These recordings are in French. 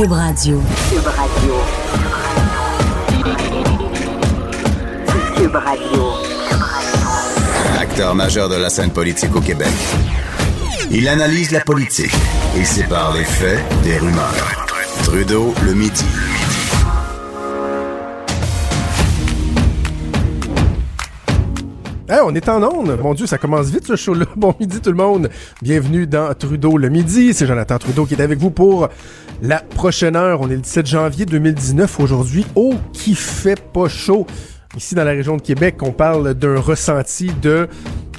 Cube Radio. Cube Radio. Cube Radio. Acteur majeur de la scène politique au Québec. Il analyse la politique et sépare les faits des rumeurs. Trudeau le midi. on est en onde. Mon Dieu, ça commence vite ce show-là. Bon midi tout le monde. Bienvenue dans Trudeau le midi. C'est Jonathan Trudeau qui est avec vous pour la prochaine heure. On est le 17 janvier 2019 aujourd'hui. Oh, qui fait pas chaud. Ici dans la région de Québec, on parle d'un ressenti de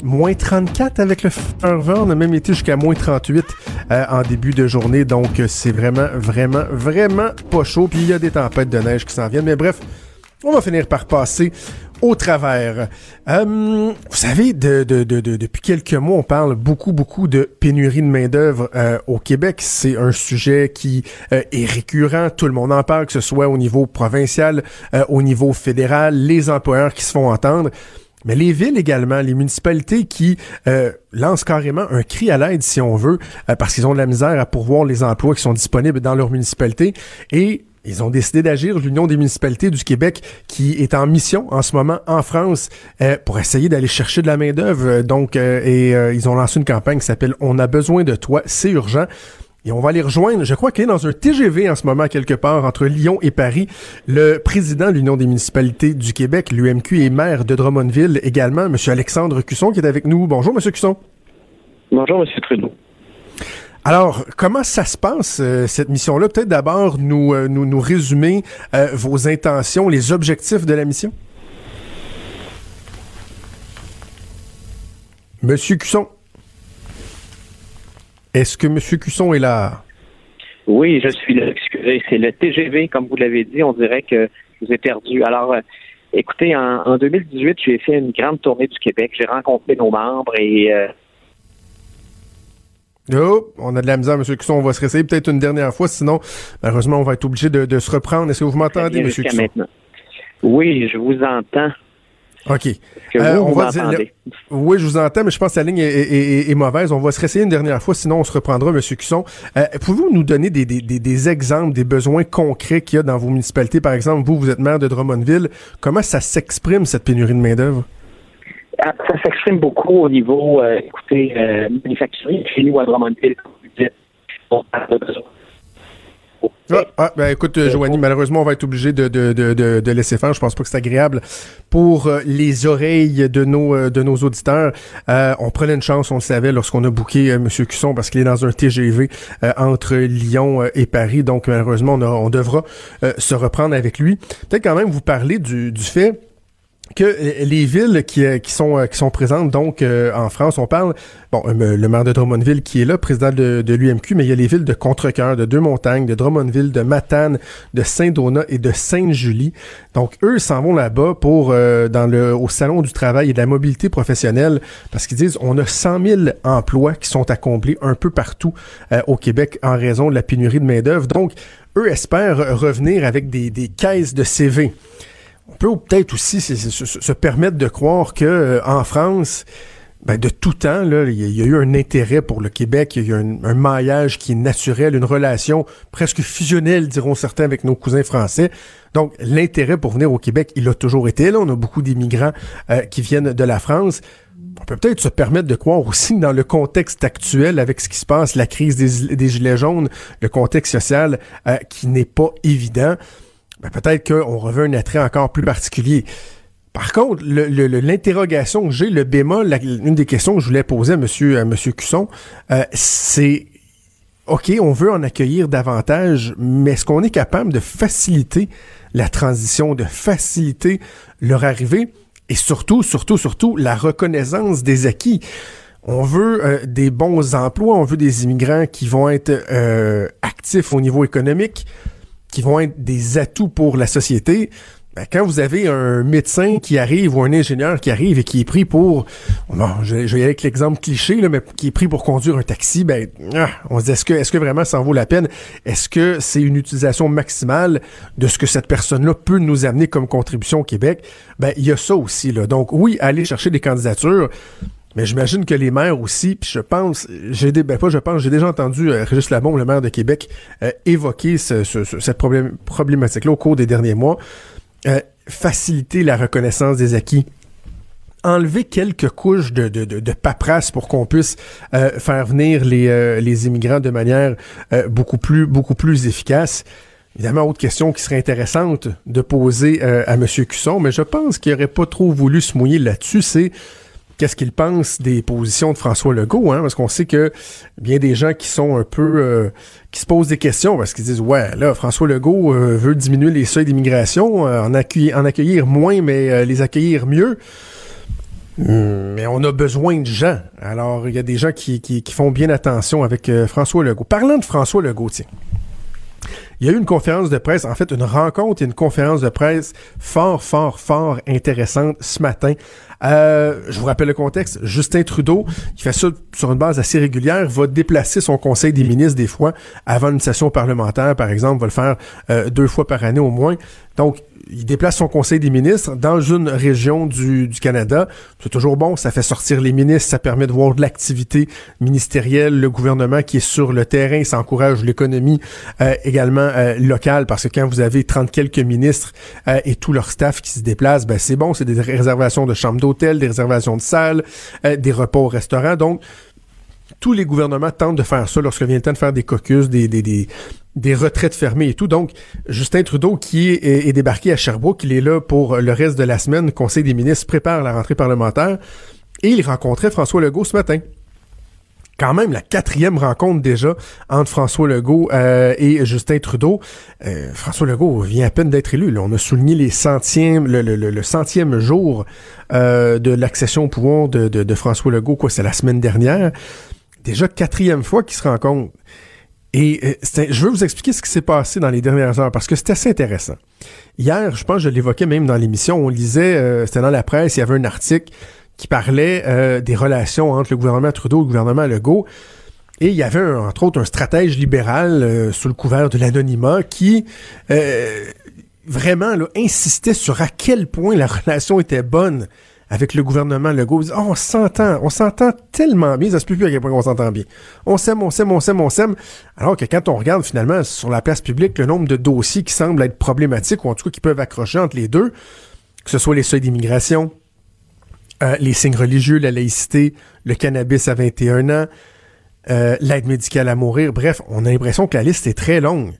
moins 34 avec le ferveur. On a même été jusqu'à moins 38 euh, en début de journée. Donc c'est vraiment, vraiment, vraiment pas chaud. Puis il y a des tempêtes de neige qui s'en viennent. Mais bref, on va finir par passer au travers. Euh, vous savez, de, de, de, depuis quelques mois, on parle beaucoup, beaucoup de pénurie de main-d'œuvre euh, au Québec. C'est un sujet qui euh, est récurrent. Tout le monde en parle, que ce soit au niveau provincial, au niveau fédéral, les employeurs qui se font entendre. Mais les villes également, les municipalités qui lancent carrément un cri à l'aide, si on veut, parce qu'ils ont de la misère à pourvoir les emplois qui sont disponibles dans leur municipalité. Et ils ont décidé d'agir, l'Union des municipalités du Québec, qui est en mission en ce moment en France euh, pour essayer d'aller chercher de la main-d'œuvre. Donc, euh, et euh, ils ont lancé une campagne qui s'appelle On a besoin de toi, c'est urgent. Et on va les rejoindre. Je crois qu'il est dans un TGV en ce moment quelque part entre Lyon et Paris. Le président de l'Union des municipalités du Québec, l'UMQ, et maire de Drummondville également, M. Alexandre Cusson, qui est avec nous. Bonjour, M. Cusson. Bonjour, M. Trudeau. Alors, comment ça se passe, euh, cette mission-là? Peut-être d'abord nous, euh, nous, nous résumer euh, vos intentions, les objectifs de la mission? Monsieur Cusson. Est-ce que Monsieur Cusson est là? Oui, je suis là. Excusez, c'est le TGV, comme vous l'avez dit. On dirait que je vous ai perdu. Alors, écoutez, en, en 2018, j'ai fait une grande tournée du Québec. J'ai rencontré nos membres et Oh, on a de la misère, M. Cusson. On va se réessayer peut-être une dernière fois, sinon, malheureusement, on va être obligé de, se reprendre. Est-ce que vous m'entendez, M. Cusson? Maintenant. Oui, je vous entends. OK. Euh, on va oui, je vous entends, mais je pense que la ligne est, mauvaise. On va se réessayer une dernière fois, sinon on se reprendra, M. Cusson. Euh, pouvez-vous nous donner des, des, exemples, des besoins concrets qu'il y a dans vos municipalités? Par exemple, vous, vous êtes maire de Drummondville. Comment ça s'exprime, cette pénurie de main-d'œuvre? Ah, ça s'exprime beaucoup au niveau, euh, écoutez, euh, manufacturier chez nous à Drummondville, comme vous dites. On parle de besoin. Ah, ah, ben écoute, euh, Joanie, malheureusement, on va être obligé de, de, de, de, laisser faire. Je pense pas que c'est agréable pour euh, les oreilles de nos de nos auditeurs. on prenait une chance, on le savait, lorsqu'on a booké M. Cusson parce qu'il est dans un TGV entre Lyon et Paris. Donc, malheureusement, on, on devra se reprendre avec lui. Peut-être quand même vous parler du, du fait que les villes qui, euh, euh, sont présentes donc euh, en France, on parle bon le maire de Drummondville qui est là, président de, de l'UMQ, mais il y a les villes de Contrecoeur, de Deux-Montagnes, de Drummondville, de Matane, de Saint-Donat et de Sainte-Julie. Donc eux s'en vont là-bas pour dans le au salon du travail et de la mobilité professionnelle parce qu'ils disent on a 100 000 emplois qui sont accomplis un peu partout au Québec en raison de la pénurie de main d'œuvre. Donc eux espèrent revenir avec des, des caisses de CV on peut peut-être aussi se, permettre de croire que euh, en France, ben, de tout temps, il y, a eu un intérêt pour le Québec, il y a eu un, maillage qui est naturel, une relation presque fusionnelle, diront certains, avec nos cousins français. Donc, l'intérêt pour venir au Québec, il a toujours été là. On a beaucoup d'immigrants euh, qui viennent de la France. On peut peut-être se permettre de croire aussi dans le contexte actuel, avec ce qui se passe, la crise des, gilets jaunes, le contexte social euh, qui n'est pas évident ben peut-être qu'on revêt un attrait encore plus particulier. Par contre, l'interrogation que j'ai, le bémol, une des questions que je voulais poser à à monsieur Cusson, euh, c'est OK, on veut en accueillir davantage, mais est-ce qu'on est capable de faciliter la transition, de faciliter leur arrivée et surtout, surtout, surtout la reconnaissance des acquis? On veut euh, des bons emplois, on veut des immigrants qui vont être euh, actifs au niveau économique, qui vont être des atouts pour la société, ben, quand vous avez un médecin qui arrive ou un ingénieur qui arrive et qui est pris pour, je, vais avec l'exemple cliché, mais qui est pris pour conduire un taxi, ben, ah, on se dit, est-ce que, est-ce que vraiment ça en vaut la peine? Est-ce que c'est une utilisation maximale de ce que cette personne-là peut nous amener comme contribution au Québec? Ben, il y a ça aussi, là. Donc, oui, aller chercher des candidatures, Mais j'imagine que les maires aussi, puis je pense, j'ai ben pas je pense, j'ai déjà entendu euh, Régis Labombe, le maire de Québec, euh, évoquer ce, ce, cette problématique-là au cours des derniers mois. Euh, faciliter la reconnaissance des acquis enlever quelques couches de, de, de, de paperasse pour qu'on puisse faire venir les, euh, les immigrants de manière euh, beaucoup plus beaucoup plus efficace. Évidemment, autre question qui serait intéressante de poser à M. Cusson, mais je pense qu'il n'aurait pas trop voulu se mouiller là-dessus, c'est qu'est-ce qu'il pense des positions de François Legault, hein, parce qu'on sait que bien des gens qui sont un peu qui se posent des questions parce qu'ils disent ouais là François Legault veut diminuer les seuils d'immigration, en, accueillir, en accueillir moins mais les accueillir mieux. Hmm, mais on a besoin de gens. Alors, il y a des gens qui, qui, font bien attention avec euh, François Legault. Parlant de François Legault, tiens. Il y a eu une conférence de presse, en fait une rencontre et une conférence de presse fort, fort, fort intéressante ce matin. Euh, je vous rappelle le contexte. Justin Trudeau, qui fait ça sur une base assez régulière, va déplacer son conseil des ministres des fois avant une session parlementaire, par exemple, va le faire euh, deux fois par année au moins. Donc, il déplace son conseil des ministres dans une région du, Canada. C'est toujours bon, ça fait sortir les ministres, ça permet de voir de l'activité ministérielle, le gouvernement qui est sur le terrain, ça encourage l'économie euh, également euh, locale, parce que quand vous avez 30 quelques ministres euh, et tout leur staff qui se déplacent, ben c'est bon, c'est des réservations de chambres d'hôtel, des réservations de salles, des repas au restaurant, donc tous les gouvernements tentent de faire ça lorsque vient le temps de faire des caucus, des, des, des, des retraites fermées et tout. Donc, Justin Trudeau, qui est, est, débarqué à Sherbrooke, il est là pour le reste de la semaine. Conseil des ministres prépare la rentrée parlementaire. Et il rencontrait François Legault ce matin. Quand même la quatrième rencontre déjà entre François Legault euh, et Justin Trudeau. Euh, François Legault vient à peine d'être élu. On a souligné les centièmes, le, le, le centième jour euh, de l'accession au pouvoir de, de, de François Legault. Quoi, c'est la semaine dernière. Déjà quatrième fois qu'ils se rencontrent. Et euh, je veux vous expliquer ce qui s'est passé dans les dernières heures parce que c'est assez intéressant. Hier, je pense que je l'évoquais même dans l'émission, on lisait, euh, c'était dans la presse, il y avait un article qui parlait euh, des relations entre le gouvernement Trudeau et le gouvernement Legault. Et il y avait, entre autres, un stratège libéral sous le couvert de l'anonymat qui vraiment là, insistait sur à quel point la relation était bonne avec le gouvernement Legault. Oh, on s'entend, on s'entend tellement bien, ça se peut plus à quel point on s'entend bien. On s'aime, on s'aime, on s'aime, on s'aime. Alors que quand on regarde finalement sur la place publique le nombre de dossiers qui semblent être problématiques ou en tout cas qui peuvent accrocher entre les deux, que ce soit les seuils d'immigration, euh, les signes religieux, la laïcité, le cannabis à 21 ans, euh, l'aide médicale à mourir, bref, on a l'impression que la liste est très longue.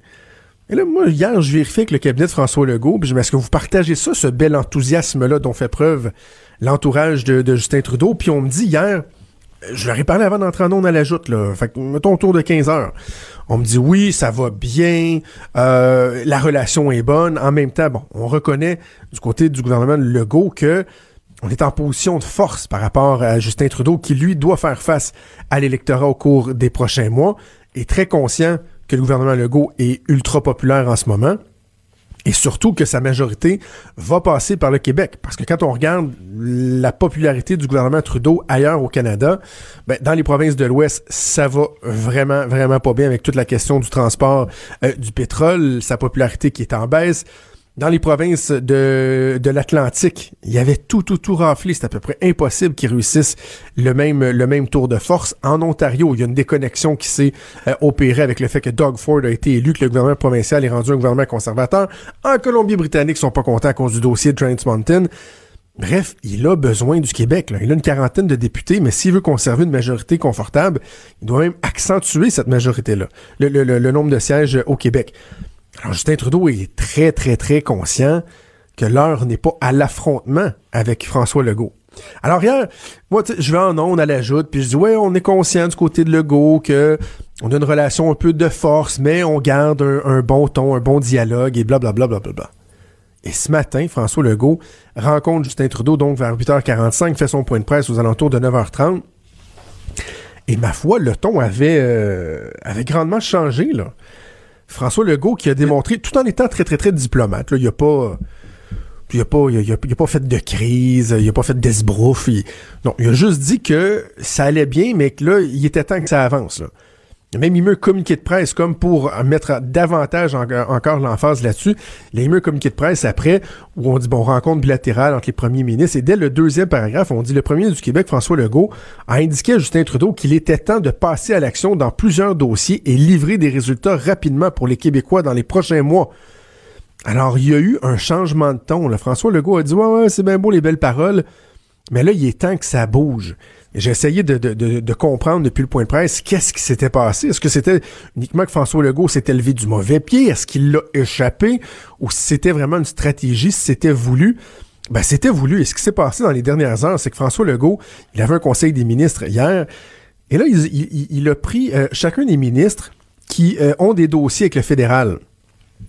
Et là, moi, hier, je vérifie avec le cabinet de François Legault, je est-ce que vous partagez ça, ce bel enthousiasme-là dont fait preuve l'entourage de, Justin Trudeau? Puis on me dit hier, je leur ai parlé avant d'entrer en onde à la joute, là. Fait que, mettons autour de 15 heures. On me dit oui, ça va bien, euh, la relation est bonne. En même temps, bon, on reconnaît du côté du gouvernement Legault que on est en position de force par rapport à Justin Trudeau, qui lui doit faire face à l'électorat au cours des prochains mois, et très conscient le gouvernement Legault est ultra populaire en ce moment et surtout que sa majorité va passer par le Québec. Parce que quand on regarde la popularité du gouvernement Trudeau ailleurs au Canada, ben, dans les provinces de l'Ouest, ça va vraiment, vraiment pas bien avec toute la question du transport euh, du pétrole, sa popularité qui est en baisse dans les provinces de, de l'Atlantique, il y avait tout, tout, tout raflé. C'est à peu près impossible qu'ils réussissent le même, le même tour de force. En Ontario, il y a une déconnexion qui s'est euh, opérée avec le fait que Doug Ford a été élu, que le gouvernement provincial est rendu un gouvernement conservateur. En Colombie-Britannique, ils sont pas contents à cause du dossier de Trans Mountain. Bref, il a besoin du Québec. Là. Il a une quarantaine de députés, mais s'il veut conserver une majorité confortable, il doit même accentuer cette majorité-là, le, le, le nombre de sièges au Québec. Alors Justin Trudeau est très, très, très conscient que l'heure n'est pas à l'affrontement avec François Legault. Alors hier, moi, je vais en on à l'ajoute, puis je dis, ouais, on est conscient du côté de Legault que on a une relation un peu de force, mais on garde un, bon ton, un bon dialogue, et blablabla. Bla, bla, bla, bla. Et ce matin, François Legault rencontre Justin Trudeau, donc vers 8h45, fait son point de presse aux alentours de 9h30. Et ma foi, le ton avait, euh, avait grandement changé, là. François Legault qui a démontré, tout en étant très, très, très diplomate, il. Il a pas, il a, pas fait de crise, il a pas fait d'esbrouf. Non, il a juste dit que ça allait bien, mais que là, il était temps que ça avance. Même émis un communiqué de presse comme pour mettre davantage encore l'emphase là-dessus. Un communiqué de presse après où on dit bon rencontre bilatérale entre les premiers ministres et dès le deuxième paragraphe, on dit le premier du Québec François Legault a indiqué à Justin Trudeau qu'il était temps de passer à l'action dans plusieurs dossiers et livrer des résultats rapidement pour les Québécois dans les prochains mois. Alors il y a eu un changement de ton. Là. François Legault a dit ouais ouais c'est bien beau les belles paroles, mais là il est temps que ça bouge. J'ai essayé de, comprendre depuis le point de presse qu'est-ce qui s'était passé. Est-ce que c'était uniquement que François Legault s'était levé du mauvais pied? Est-ce qu'il l'a échappé? Ou si c'était vraiment une stratégie, si c'était voulu? Ben, c'était voulu. Et ce qui s'est passé dans les dernières heures, c'est que François Legault, il avait un conseil des ministres hier. Et là, il, a pris euh, chacun des ministres qui euh, ont des dossiers avec le fédéral.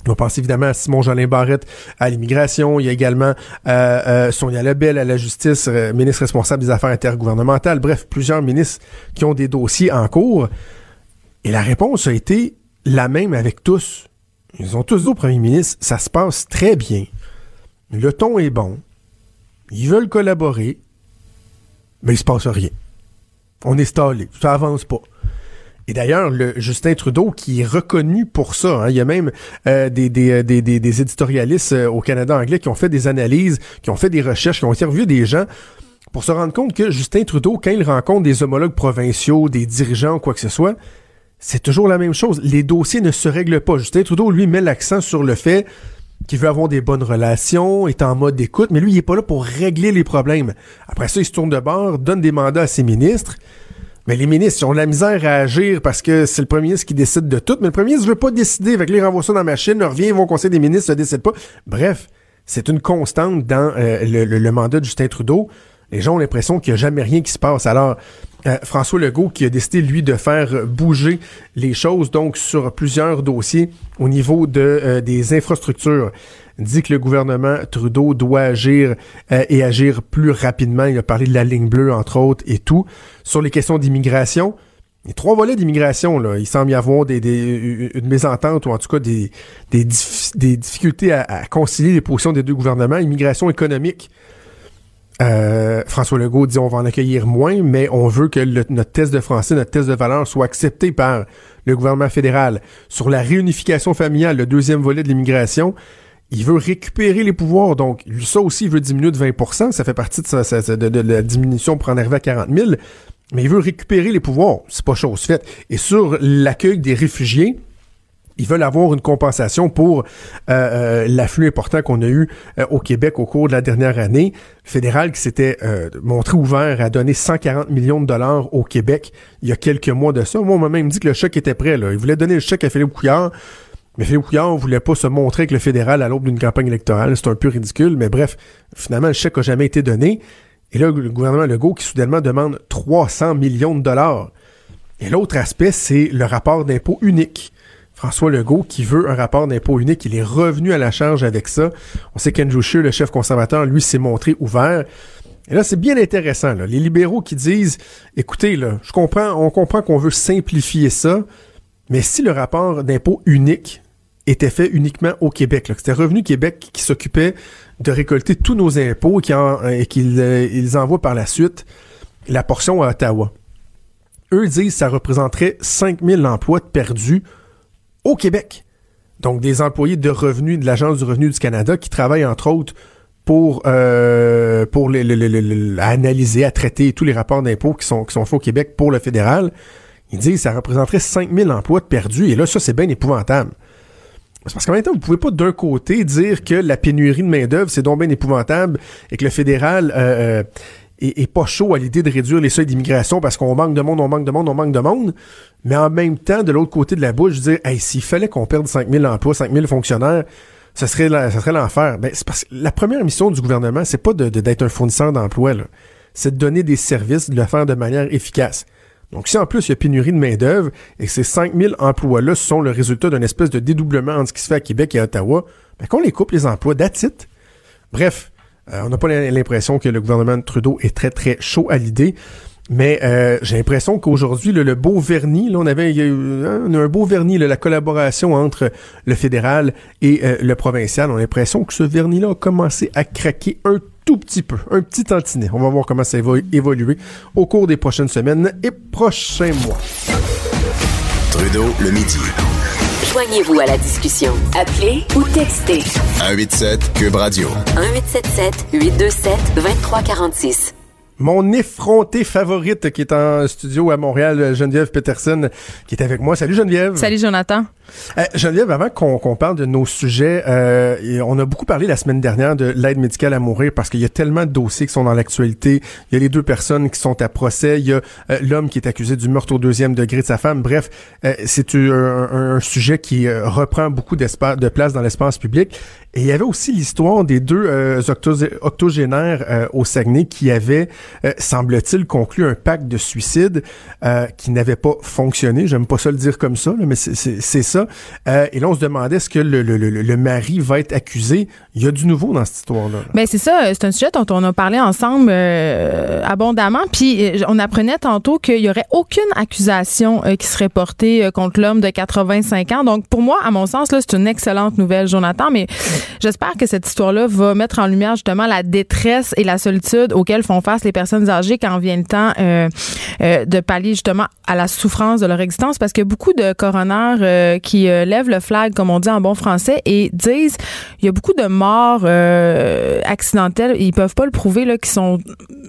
On pense évidemment à Simon Jolin Barrette à l'immigration. Il y a également euh, euh, Sonia Lebel à la justice, euh, ministre responsable des affaires intergouvernementales. Bref, plusieurs ministres qui ont des dossiers en cours. Et la réponse a été la même avec tous. Ils ont tous dit au premier ministre, ça se passe très bien. Le ton est bon. Ils veulent collaborer. Mais il se passe rien. On est stallé. Ça avance pas. Et d'ailleurs, le Justin Trudeau, qui est reconnu pour ça, hein, il y a même euh, des, des, des, des, éditorialistes euh, au Canada anglais qui ont fait des analyses, qui ont fait des recherches, qui ont interviewé des gens pour se rendre compte que Justin Trudeau, quand il rencontre des homologues provinciaux, des dirigeants, quoi que ce soit, c'est toujours la même chose. Les dossiers ne se règlent pas. Justin Trudeau, lui, met l'accent sur le fait qu'il veut avoir des bonnes relations, est en mode d'écoute, mais lui, il est pas là pour régler les problèmes. Après ça, il se tourne de bord, donne des mandats à ses ministres, mais les ministres, ont de la misère à agir parce que c'est le premier ministre qui décide de tout. Mais le premier ministre veut pas décider. Avec les renvoie ça dans la machine, revient, ils vont au conseil des ministres, ne décide pas. Bref, c'est une constante dans euh, le, mandat de Justin Trudeau. Les gens ont l'impression qu'il n'y a jamais rien qui se passe. Alors, euh, François Legault qui a décidé, lui, de faire bouger les choses, donc sur plusieurs dossiers au niveau de, euh, des infrastructures dit que le gouvernement Trudeau doit agir euh, et agir plus rapidement. Il a parlé de la ligne bleue, entre autres, et tout. Sur les questions d'immigration, les trois volets d'immigration, là, il semble y avoir des, des, une mésentente ou en tout cas des, des, des difficultés à, concilier les positions des deux gouvernements. Immigration économique, euh, François Legault dit on va en accueillir moins, mais on veut que notre test de français, notre test de valeur soit accepté par le gouvernement fédéral. Sur la réunification familiale, le deuxième volet de l'immigration, il veut récupérer les pouvoirs. Donc, ça aussi, il veut diminuer de 20% Ça fait partie de, la diminution pour en arriver à 40 000. Mais il veut récupérer les pouvoirs. C'est pas chose faite. Et sur l'accueil des réfugiés, ils veulent avoir une compensation pour euh, euh, l'afflux important qu'on a eu euh, au Québec au cours de la dernière année. fédéral qui s'était montré ouvert à donner 140 millions de dollars au Québec il y a quelques mois de ça. Moi, on m'a même dit que le chèque était prêt. Il voulait donner le chèque à Philippe Couillard. Mais Philippe Couillard voulait pas se montrer avec le fédéral à l'aube d'une campagne électorale. C'est un peu ridicule, mais bref, finalement, le chèque n'a jamais été donné. Et là, le gouvernement Legault qui soudainement demande 300 millions de dollars. Et l'autre aspect, c'est le rapport d'impôt unique. François Legault qui veut un rapport d'impôt unique, il est revenu à la charge avec ça. On sait qu'Andrew Scheer, le chef conservateur, lui, s'est montré ouvert. Et là, c'est bien intéressant. Là. Les libéraux qui disent, écoutez, là, je comprends, on comprend qu'on veut simplifier ça, mais si le rapport d'impôt unique était fait uniquement au Québec, c'était Revenu Québec qui s'occupait de récolter tous nos impôts et qu'ils euh, envoient par la suite la portion à Ottawa. Eux disent que ça représenterait 5000 emplois perdus au Québec. Donc des employés de revenus de l'Agence du revenu du Canada qui travaillent entre autres pour euh, pour les, analyser, à traiter tous les rapports d'impôts qui sont qui sont faits au Québec pour le fédéral. Ils disent que ça représenterait 5000 emplois perdus. Et là, ça, c'est bien épouvantable. Parce qu'en même temps, vous pouvez pas d'un côté dire que la pénurie de main-d'œuvre, c'est donc bien épouvantable et que le fédéral euh, euh est, pas chaud à l'idée de réduire les seuils d'immigration parce qu'on manque de monde, on manque de monde, on manque de monde. Mais en même temps, de l'autre côté de la bouche, dire, hey, s'il fallait qu'on perde 5000 emplois, 5000 fonctionnaires, ça serait, l'enfer. Ben, c'est parce que la première mission du gouvernement, c'est pas d'être un fournisseur d'emplois, c'est de donner des services, de le faire de manière efficace. Donc, si en plus il y a pénurie de main-d'œuvre et que ces 5000 emplois-là sont le résultat d'une espèce de dédoublement entre ce qui se fait à Québec et à Ottawa, ben qu'on les coupe les emplois, that's Bref, euh, on n'a pas l'impression que le gouvernement de Trudeau est très, très chaud à l'idée. Mais euh, j'ai l'impression qu'aujourd'hui, le, beau vernis, là, on avait hein, un beau vernis, la collaboration entre le fédéral et euh, le provincial. On a l'impression que ce vernis-là a commencé à craquer un tout petit peu, un petit tantinet. On va voir comment ça va évoluer au cours des prochaines semaines et prochains mois. Trudeau le midi. Joignez-vous à la discussion. Appelez ou textez. 187 Cube Radio. 1877 827 2346. Mon effronté favorite qui est en studio à Montréal, Geneviève Peterson, qui est avec moi. Salut Geneviève. Salut Jonathan. Euh, Geneviève, avant qu'on parle de nos sujets, euh, on a beaucoup parlé la semaine dernière de l'aide médicale à mourir parce qu'il y a tellement de dossiers qui sont dans l'actualité. Il y a les deux personnes qui sont à procès. Il y a euh, l'homme qui est accusé du meurtre au deuxième degré de sa femme. Bref, euh, c'est un, sujet qui reprend beaucoup de place dans l'espace public. Et il y avait aussi l'histoire des deux octogénaires au Saguenay qui avaient, semble-t-il, conclu un pacte de suicide qui n'avait pas fonctionné. J'aime pas ça le dire comme ça, mais c'est ça. Euh, et là, on se demandait est-ce que le, mari va être accusé? Il y a du nouveau dans cette histoire-là. Ben c'est ça. C'est un sujet dont on a parlé ensemble euh, abondamment. Puis euh, on apprenait tantôt qu'il y aurait aucune accusation qui serait portée contre l'homme de 85 ans. Donc pour moi, à mon sens, là, c'est une excellente nouvelle, Jonathan. Mais j'espère que cette histoire-là va mettre en lumière justement la détresse et la solitude auxquelles font face les personnes âgées quand vient le temps de pallier justement à la souffrance de leur existence, parce que beaucoup de coroners qui euh, lèvent le flag, comme on dit en bon français, et disent il y a beaucoup de morts euh, accidentelles, ils peuvent pas le prouver, là, qui sont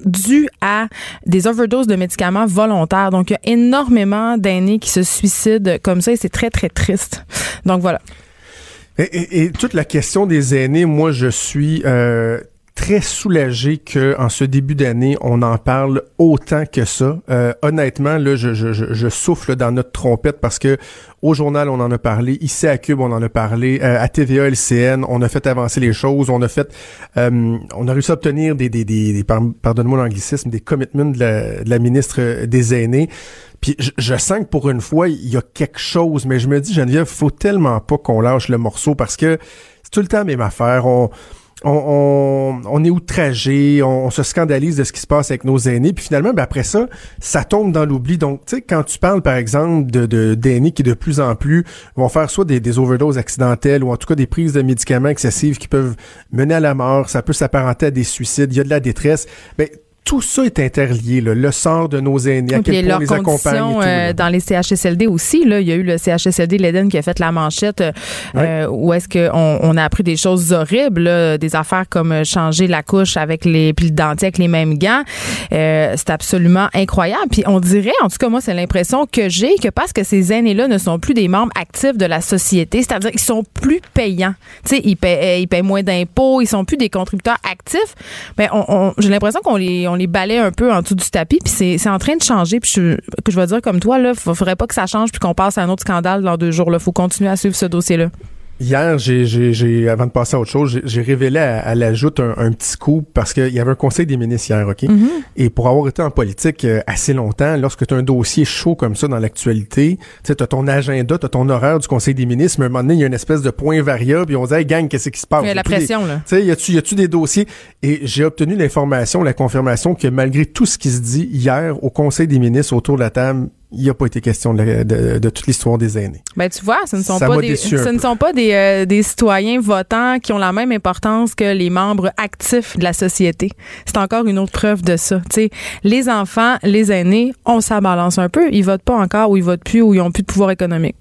dues à des overdoses de médicaments volontaires. Donc, il y a énormément d'aînés qui se suicident comme ça et c'est très, très triste. Donc, voilà. Et, toute la question des aînés, moi, je suis euh, très soulagé que en ce début d'année, on en parle autant que ça. Euh, honnêtement, là, je, je, je, souffle dans notre trompette parce que au journal, on en a parlé. Ici à Cube, on en a parlé. Euh, à TVA, LCN, on a fait avancer les choses. On a fait, euh, on a réussi à obtenir des, des, des, pardonne-moi l'anglicisme, des commitments de la, de la ministre des aînés. Puis je, je, sens que pour une fois, il y a quelque chose, mais je me dis, Geneviève, faut tellement pas qu'on lâche le morceau parce que c'est tout le temps la même affaire. On, on, on, est outragé, on, se scandalise de ce qui se passe avec nos aînés, puis finalement, ben après ça, ça tombe dans l'oubli. Donc, tu sais, quand tu parles, par exemple, de d'aînés qui de plus en plus vont faire soit des, des overdoses accidentelles ou en tout cas des prises de médicaments excessives qui peuvent mener à la mort, ça peut s'apparenter à des suicides, il y a de la détresse. Ben, tout ça est interlié, le sort de nos aînés, à quel point on les accompagne. Euh, dans les CHSLD aussi, là, il y a eu le CHSLD l'Eden qui a fait la manchette euh, où est-ce qu'on on a appris des choses horribles, des affaires comme euh, changer la couche avec les puis le dentier avec les mêmes gants. c'est absolument incroyable. Puis on dirait, en tout cas moi, c'est l'impression que j'ai que parce que ces aînés-là ne sont plus des membres actifs de la société, c'est-à-dire qu'ils sont plus payants. Tu sais, ils paient, ils paient moins d'impôts, ils sont plus des contributeurs actifs. Mais ben, on, j'ai l'impression qu'on les on les balaie un peu en dessous du tapis, puis c'est en train de changer. Puis je, que je vais dire comme toi, là, faudrait pas que ça change puis qu'on passe à un autre scandale dans deux jours. Il faut continuer à suivre ce dossier-là. Hier, j'ai, avant de passer à autre chose, j'ai révélé à, à l'ajoute un, petit coup parce qu'il y avait un conseil des ministres hier, OK? Mm-hmm. Et pour avoir été en politique euh, assez longtemps, lorsque tu as un dossier chaud comme ça dans l'actualité, tu as ton agenda, tu as ton horaire du conseil des ministres, mais à un moment donné, il y a une espèce de point variable, puis on dit, hey, gang, qu'est-ce qui se passe? Il y a la pression, là. Tu sais, y a-tu, y a-tu des dossiers? Et j'ai obtenu l'information, la confirmation que malgré tout ce qui se dit hier au conseil des ministres autour de la table, il n'y a pas été question de, toute l'histoire des aînés. Ben tu vois, ce ne sont pas des, ce ne sont pas des, des, citoyens votants qui ont la même importance que les membres actifs de la société. C'est encore une autre preuve de ça. sais, les enfants, les aînés, on s'en balance un peu. Ils votent pas encore ou ils votent plus ou ils ont plus de pouvoir économique.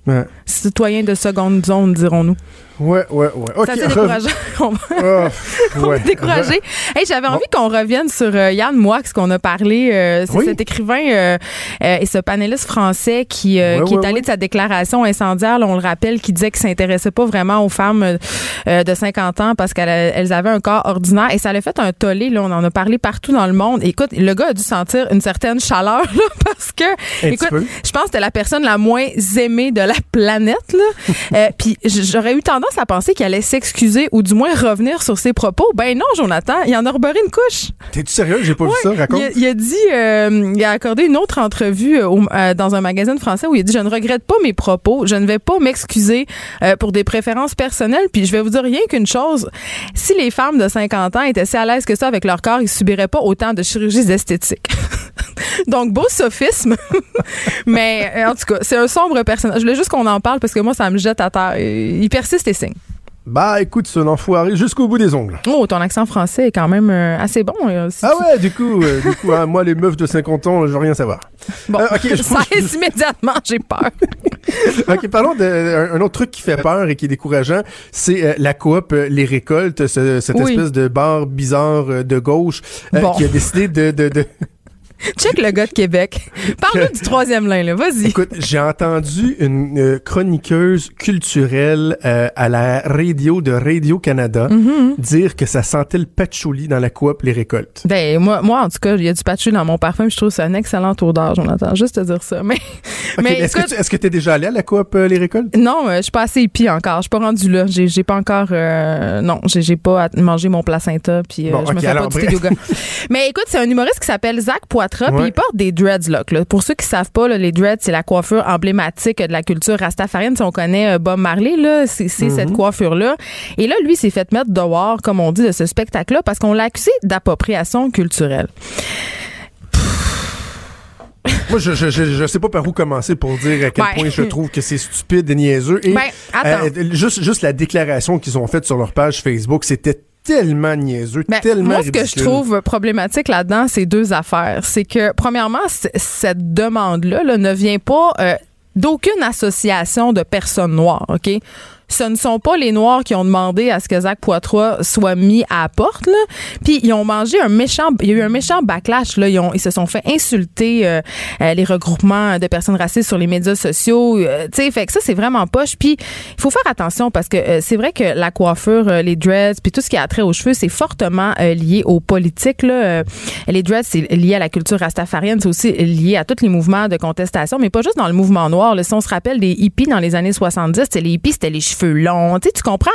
Citoyens de seconde zone, dirons-nous. Ouais, ouais, ouais. Okay. Ça décourageant. on va décourager. Hey, j'avais envie qu'on revienne sur euh, Yann Moix, qu'on a parlé. Euh, c'est cet écrivain euh, et ce panéliste français qui, qui est allé de sa déclaration incendiaire, on le rappelle, qui disait qu'il s'intéressait pas vraiment aux femmes de 50 ans parce qu'elles avaient un corps ordinaire. Et ça l'a fait un tollé. Là, on en a parlé partout dans le monde. Écoute, le gars a dû sentir une certaine chaleur là, parce que, écoute, je pense que c'était la personne la moins aimée de la planète. Là. Puis j'aurais eu tendance à penser qu'il allait s'excuser ou du moins revenir sur ses propos. Ben non, Jonathan, il en a rebeuré une couche. T'es-tu sérieux? J'ai pas vu ça, raconte. Il a, dit, euh, il a accordé une autre entrevue euh, euh, dans un magazine français où il a dit, je ne regrette pas mes propos, je ne vais pas m'excuser pour des préférences personnelles, puis je vais vous dire rien qu'une chose, si les femmes de 50 ans étaient si à l'aise que ça avec leur corps, ils subiraient pas autant de chirurgies esthétiques. Donc, beau sophisme. Mais en tout cas, c'est un sombre personnage. Je voulais juste qu'on en parle parce que moi, ça me jette à terre. Il persiste et signe. Bah écoute, c'est un enfoiré jusqu'au bout des ongles. Oh, ton accent français est quand même euh, assez bon. Euh, si Ah tu- ouais, du coup, euh, du coup hein, moi les meufs de 50 ans, je veux rien savoir. Bon, Euh, je- ça immédiatement, j'ai peur. OK, parlons d'un un autre truc qui fait peur et qui est décourageant, c'est la coop Les Récoltes, ce- cette Oui. espèce de bar bizarre de gauche Bon. qui a décidé de... de, de- Check le gars de Québec. Parle-nous du troisième lien, là. Vas-y. Écoute, j'ai entendu une euh, chroniqueuse culturelle euh, à la radio de Radio-Canada Mm-hmm. dire que ça sentait le patchouli dans la coop Les Récoltes. Ben, moi, moi, en tout cas, il y a du patchouli dans mon parfum. Je trouve que c'est un excellent odeur, Jonathan. Juste te dire ça. Mais, mais est-ce que tu que t'es déjà allé à la coop euh, Les Récoltes? non, je suis pas assez hippie encore. Je suis pas rendu là. J'ai, pas encore, non, j'ai, pas mangé mon placenta puis Bon, je me ok, fais alors, pas du yoga. Mais écoute, c'est un humoriste qui s'appelle Zach Puis il porte des dreadlocks. Là. Pour ceux qui savent pas, là, les dreads, c'est la coiffure emblématique de la culture rastafarienne. Si on connaît euh, Bob Marley, là, c'est, c'est Mhm. cette coiffure-là. Et là, lui, s'est fait mettre dehors, comme on dit, de ce spectacle-là parce qu'on l'a accusé d'appropriation culturelle. Moi, je, je, je, sais pas par où commencer pour dire à quel Ouais. point je trouve que c'est stupide et niaiseux. Et Ben, euh, juste, juste la déclaration qu'ils ont faite sur leur page Facebook, c'était tellement niaiseux, Ben, tellement moi, ce que je trouve problématique là-dedans, c'est deux affaires. C'est que, premièrement, cette demande-là là, ne vient pas euh, d'aucune association de personnes noires, OK? Ce ne sont pas les Noirs qui ont demandé à ce que Zach Poitras soit mis à la porte, là. Puis ils ont mangé un méchant, il y a eu un méchant backlash, là. Ils, ont, ils se sont fait insulter euh, euh, les regroupements de personnes racistes sur les médias sociaux. euh, tu fait que ça, c'est vraiment poche. Puis il faut faire attention parce que euh, c'est vrai que la coiffure, euh, les dreads, puis tout ce qui a trait aux cheveux, c'est fortement lié aux politiques. Là. Les dreads, c'est lié à la culture rastafarienne, c'est aussi lié à tous les mouvements de contestation, mais pas juste dans le mouvement noir. Là. Si on se rappelle des hippies dans les années 70, c'est les hippies, c'était les cheveux longs. Tu comprends?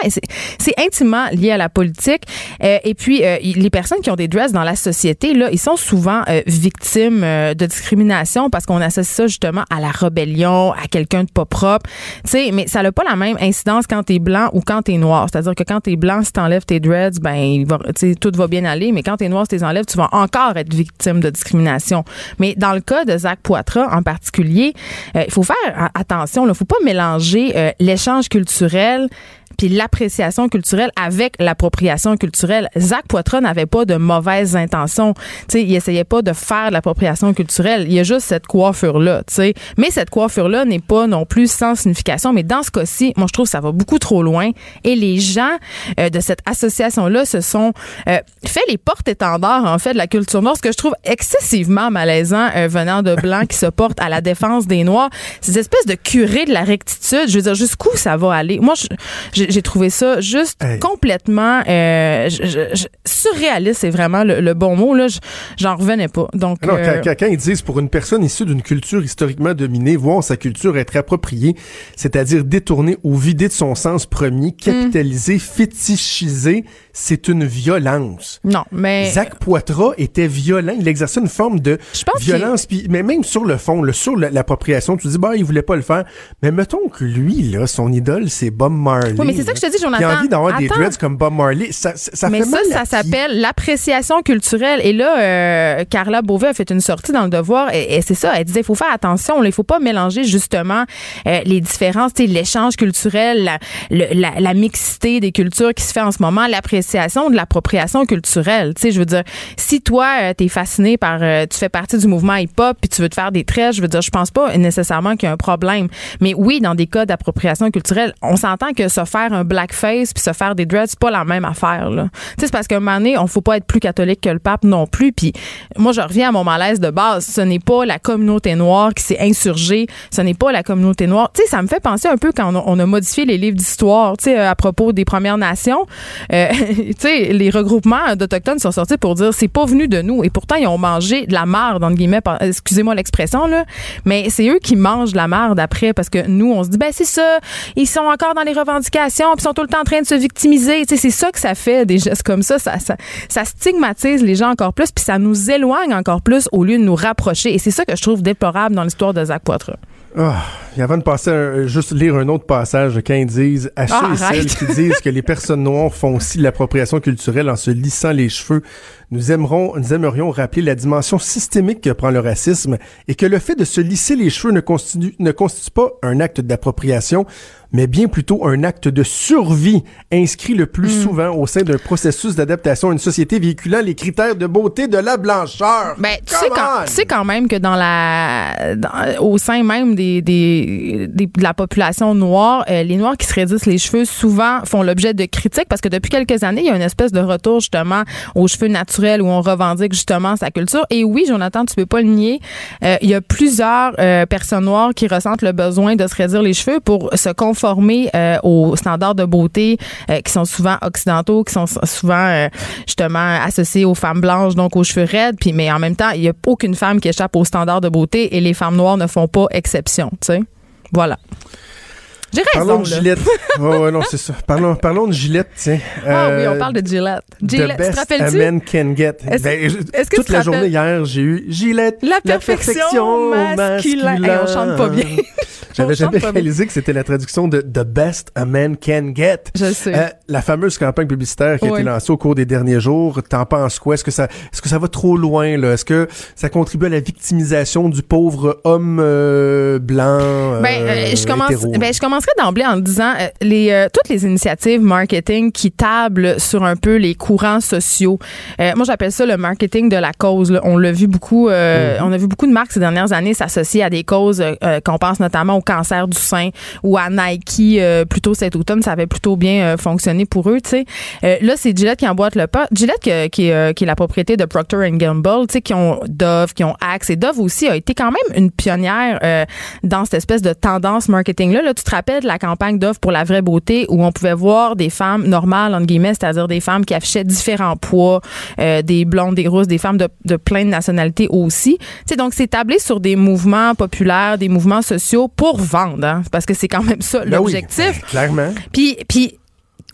C'est intimement lié à la politique. Euh, et puis, euh, les personnes qui ont des dreads dans la société, là, ils sont souvent euh, victimes de discrimination parce qu'on associe ça justement à la rébellion, à quelqu'un de pas propre. Tu sais, mais ça n'a pas la même incidence quand t'es blanc ou quand t'es noir. C'est-à-dire que quand t'es blanc, si t'enlèves tes dreads, ben, tout va bien aller. Mais quand t'es noir, si t'es enlèves, tu vas encore être victime de discrimination. Mais dans le cas de Zach Poitras en particulier, il faut faire attention. Il faut pas mélanger l'échange culturel culturelle puis l'appréciation culturelle avec l'appropriation culturelle. Zach Poitras n'avait pas de mauvaises intentions. Sais, il essayait pas de faire l'appropriation culturelle. Il y a juste cette coiffure-là, sais. Mais cette coiffure-là n'est pas non plus sans signification. Mais dans ce cas-ci, moi, je trouve que ça va beaucoup trop loin. Et les gens euh, de cette association-là se sont euh, fait les porte-étendards, en fait, de la culture noire, ce que je trouve excessivement malaisant euh, venant de Blancs qui se portent à la défense des Noirs. Ces espèces de curés de la rectitude, je veux dire, jusqu'où ça va aller? Moi, je- j'ai j'ai trouvé ça juste Hey. complètement euh, je- je- je- surréaliste, c'est vraiment le, le bon mot. là. Je- J'en revenais pas. Donc, euh, quand, quand- ils disent pour une personne issue d'une culture historiquement dominée, voir sa culture être appropriée, c'est-à-dire détournée ou vidée de son sens premier, capitalisée, fétichisée, c'est une violence. non, mais Zach Poitras était violent, il exerçait une forme de violence, puis mais même sur le fond, le, sur l'appropriation, tu dis bah il voulait pas le faire, mais mettons que lui là, son idole c'est Bob Marley. Oui, c'est ça que je te dis, Il a Jonathan. envie d'avoir des dreads comme Bob Marley, ça, ça, ça mais fait ça, ça s'appelle l'appréciation culturelle. Et là, euh, Carla Beauvais a fait une sortie dans le Devoir et, et c'est ça. Elle disait, il faut faire attention. Il faut pas mélanger justement euh, les différences, tu l'échange culturel, la, le- la, la mixité des cultures qui se fait en ce moment, l'appréciation de l'appropriation culturelle. Tu sais, je veux dire, si toi, euh, t'es fasciné par, euh, tu fais partie du mouvement hip-hop puis tu veux te faire des traits, je veux dire, je pense pas nécessairement qu'il y a un problème. Mais oui, dans des cas d'appropriation culturelle, on s'entend que se faire un blackface puis se faire des dreads, c'est pas la même affaire, là. C'est parce qu'à un moment donné, on faut pas être plus catholique que le pape non plus. Puis moi, je reviens à mon malaise de base. Ce n'est pas la communauté noire qui s'est insurgée. Ce n'est pas la communauté noire. Tu sais, ça me fait penser un peu quand on a, modifié les livres d'histoire, tu sais, euh, à propos des Premières Nations. Euh, tu sais, les regroupements d'Autochtones sont sortis pour dire c'est pas venu de nous. Et pourtant, ils ont mangé de la marde, entre guillemets, excusez-moi l'expression, là. Mais c'est eux qui mangent de la marde après parce que nous, on se dit, ben c'est ça, ils sont encore dans les revendications puis ils sont tout le temps en train de se victimiser. Tu sais, c'est ça que ça fait, des gestes comme ça. Ça, ça, ça stigmatise les gens encore plus puis ça nous éloigne encore plus au lieu de nous rapprocher. Et c'est ça que je trouve déplorable dans l'histoire de Zach Poitras. Ah, et avant de passer, juste lire un autre passage, quand ils disent à ceux et celles qui disent que les personnes noires font aussi de l'appropriation culturelle en se lissant les cheveux, nous aimerons, nous aimerions rappeler la dimension systémique que prend le racisme et que le fait de se lisser les cheveux ne constitue, ne constitue pas un acte d'appropriation, mais bien plutôt un acte de survie inscrit le plus hmm. souvent au sein d'un processus d'adaptation à une société véhiculant les critères de beauté de la blancheur. Ben, tu sais, quand, quand, même que dans la, au sein même des, des, de la population noire, euh, les noirs qui se réduisent les cheveux souvent font l'objet de critiques parce que depuis quelques années, il y a une espèce de retour justement aux cheveux naturels où on revendique justement sa culture. Et oui, Jonathan, tu peux pas le nier, euh, il y a plusieurs euh, personnes noires qui ressentent le besoin de se réduire les cheveux pour se conformer euh, aux standards de beauté euh, qui sont souvent occidentaux, qui sont souvent euh, justement associés aux femmes blanches, donc aux cheveux raides. Puis, mais en même temps, il n'y a aucune femme qui échappe aux standards de beauté et les femmes noires ne font pas exception. Tu sais, voilà. J'ai raison. Parlons de Gillette. oh, non, c'est ça. Parlons, parlons de Gillette, tiens. Ah oui, on parle de Gillette. Gillette, the best tu te rappelles-tu? a man can get. Est-ce, ben, est-ce que toute la journée hier, j'ai eu Gillette. La perfection, la perfection masculine. on chante pas bien. J'avais jamais réalisé que c'était la traduction de The Best a Man Can Get. Je sais. Euh, la fameuse campagne publicitaire qui a été lancée au cours des derniers jours. T'en penses quoi? Est-ce que ça, est-ce que ça va trop loin, là? Est-ce que ça contribue à la victimisation du pauvre homme euh, blanc? Euh, ben, je commence, ben, je commencerai d'emblée en disant, les, toutes les initiatives marketing qui tablent sur un peu les courants sociaux. moi, j'appelle ça le marketing de la cause. On l'a vu beaucoup, mm-hmm. on a vu beaucoup de marques ces dernières années s'associer à des causes qu'on pense notamment au cancer du sein ou à Nike euh, plutôt cet automne, ça avait plutôt bien euh, fonctionné pour eux, tu sais. Euh, là, c'est Gillette qui emboîte le pas. Gillette qui, qui, qui, est la propriété de Procter Gamble, tu sais, qui ont Dove, qui ont Axe. Et Dove aussi a été quand même une pionnière dans cette espèce de tendance marketing-là. Là, tu te rappelles de la campagne Dove pour la vraie beauté où on pouvait voir des femmes normales, entre guillemets, c'est-à-dire des femmes qui affichaient différents poids, des blondes, des rousses, des femmes de, de plein de nationalités aussi. Tu sais, donc c'est tablé sur des mouvements populaires, des mouvements sociaux pour vendre, hein, parce que c'est quand même ça ben l'objectif. Ben, clairement. Puis, puis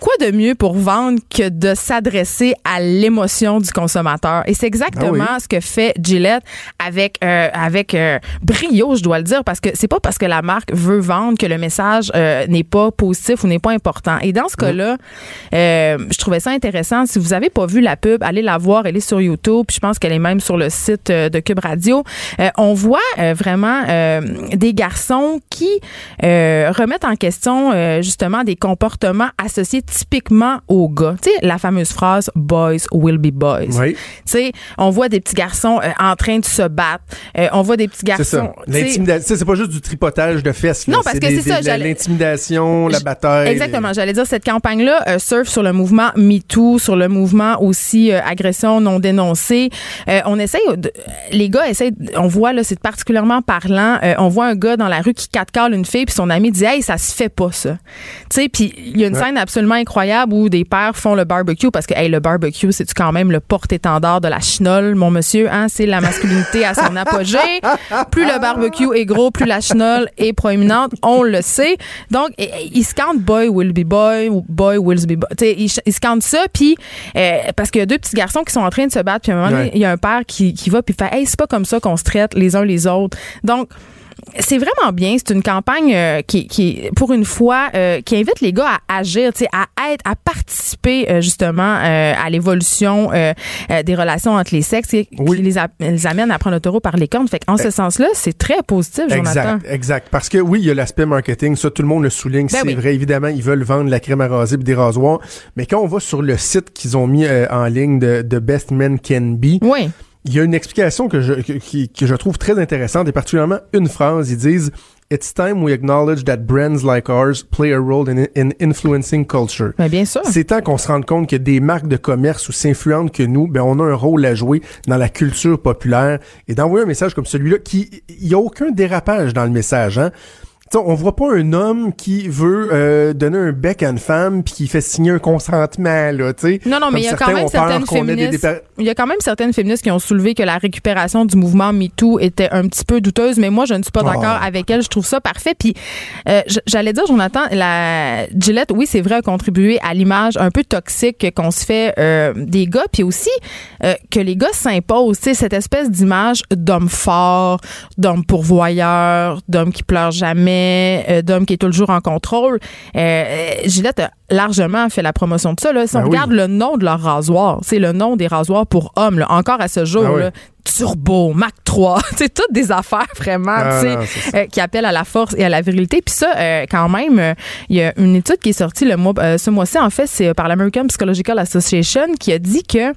quoi de mieux pour vendre que de s'adresser à l'émotion du consommateur? Et c'est exactement ah ce que fait Gillette avec euh, avec euh, brio, je dois le dire, parce que c'est pas parce que la marque veut vendre que le message euh, n'est pas positif ou n'est pas important. Et dans ce cas-là, je trouvais ça intéressant. Si vous avez pas vu la pub, allez la voir. Elle est sur YouTube. Puis je pense qu'elle est même sur le site de Cube Radio. on voit vraiment des garçons qui remettent en question justement des comportements associés typiquement aux gars. Tu sais, la fameuse phrase Boys will be boys. Oui. Tu sais, on voit des petits garçons euh, en train de se battre. Euh, on voit des petits garçons. L'intimidation, c'est pas juste du tripotage de fesses. Non, parce que c'est ça. L'intimidation, la bataille. Exactement. J'allais dire, cette campagne-là euh, surfe sur le mouvement MeToo, sur le mouvement aussi agression non dénoncée. on essaye, les gars essayent, on voit, là, c'est particulièrement parlant, on voit un gars dans la rue qui catcale une fille, puis son ami dit, hey, ça se fait pas, ça. Tu sais, puis il y a une scène absolument incroyable où des pères font le barbecue parce que hey, le barbecue, c'est quand même le porte-étendard de la chinole, mon monsieur. Hein? C'est la masculinité à son apogée. Plus le barbecue est gros, plus la chinole est proéminente. On le sait. Donc, il scandent boy will be boy ou boy will be boy. Il, il scandent ça. Puis, euh, parce qu'il y a deux petits garçons qui sont en train de se battre. Puis à un moment donné, il y a un père qui, qui va puis fait Hey, c'est pas comme ça qu'on se traite les uns les autres. Donc, c'est vraiment bien. C'est une campagne euh, qui, qui, pour une fois, euh, qui invite les gars à agir, à être, à participer euh, justement à l'évolution des relations entre les sexes et qui les, les, amène à prendre le taureau par les cornes. Fait en ce sens-là, c'est très positif, Jonathan. Exact, exact. Parce que oui, il y a l'aspect marketing, ça tout le monde le souligne, ben c'est vrai. Évidemment, ils veulent vendre la crème à raser et des rasoirs, mais quand on va sur le site qu'ils ont mis en ligne de, de Best Men Can Be, oui il y a une explication que je, que, je trouve très intéressante et particulièrement une phrase. Ils disent It's time we acknowledge that brands like ours play a role in, in influencing culture. Mais bien sûr. C'est temps qu'on se rende compte que des marques de commerce aussi influentes que nous, ben on a un rôle à jouer dans la culture populaire et d'envoyer un message comme celui-là qui il y a aucun dérapage dans le message hein on voit pas un homme qui veut euh, donner un bec à une femme puis qui fait signer un consentement là, tu sais. Non non, mais il y a quand même certaines féministes il y a quand même certaines féministes qui ont soulevé que la récupération du mouvement MeToo était un petit peu douteuse, mais moi je ne suis pas ah. d'accord avec elle, je trouve ça parfait puis euh, j'allais dire Jonathan, la Gillette oui, c'est vrai a contribué à l'image un peu toxique qu'on se fait euh, des gars puis aussi que les gars s'imposent, tu sais cette espèce d'image d'homme fort, d'homme pourvoyeur, d'homme qui pleure jamais euh, d'homme qui est toujours en contrôle. Euh, Gillette a largement fait la promotion de ça. Là. Si on Ben oui. regarde le nom de leur rasoir, c'est le nom des rasoirs pour hommes, là, encore à ce jour. Oui. là, Turbo, Mac 3, c'est toutes des affaires vraiment Ah, non, euh, qui appellent à la force et à la virilité. Puis ça, euh, quand même, euh, il y a une étude qui est sortie le mois, ce mois-ci, en fait, c'est par l'American Psychological Association qui a dit que, tu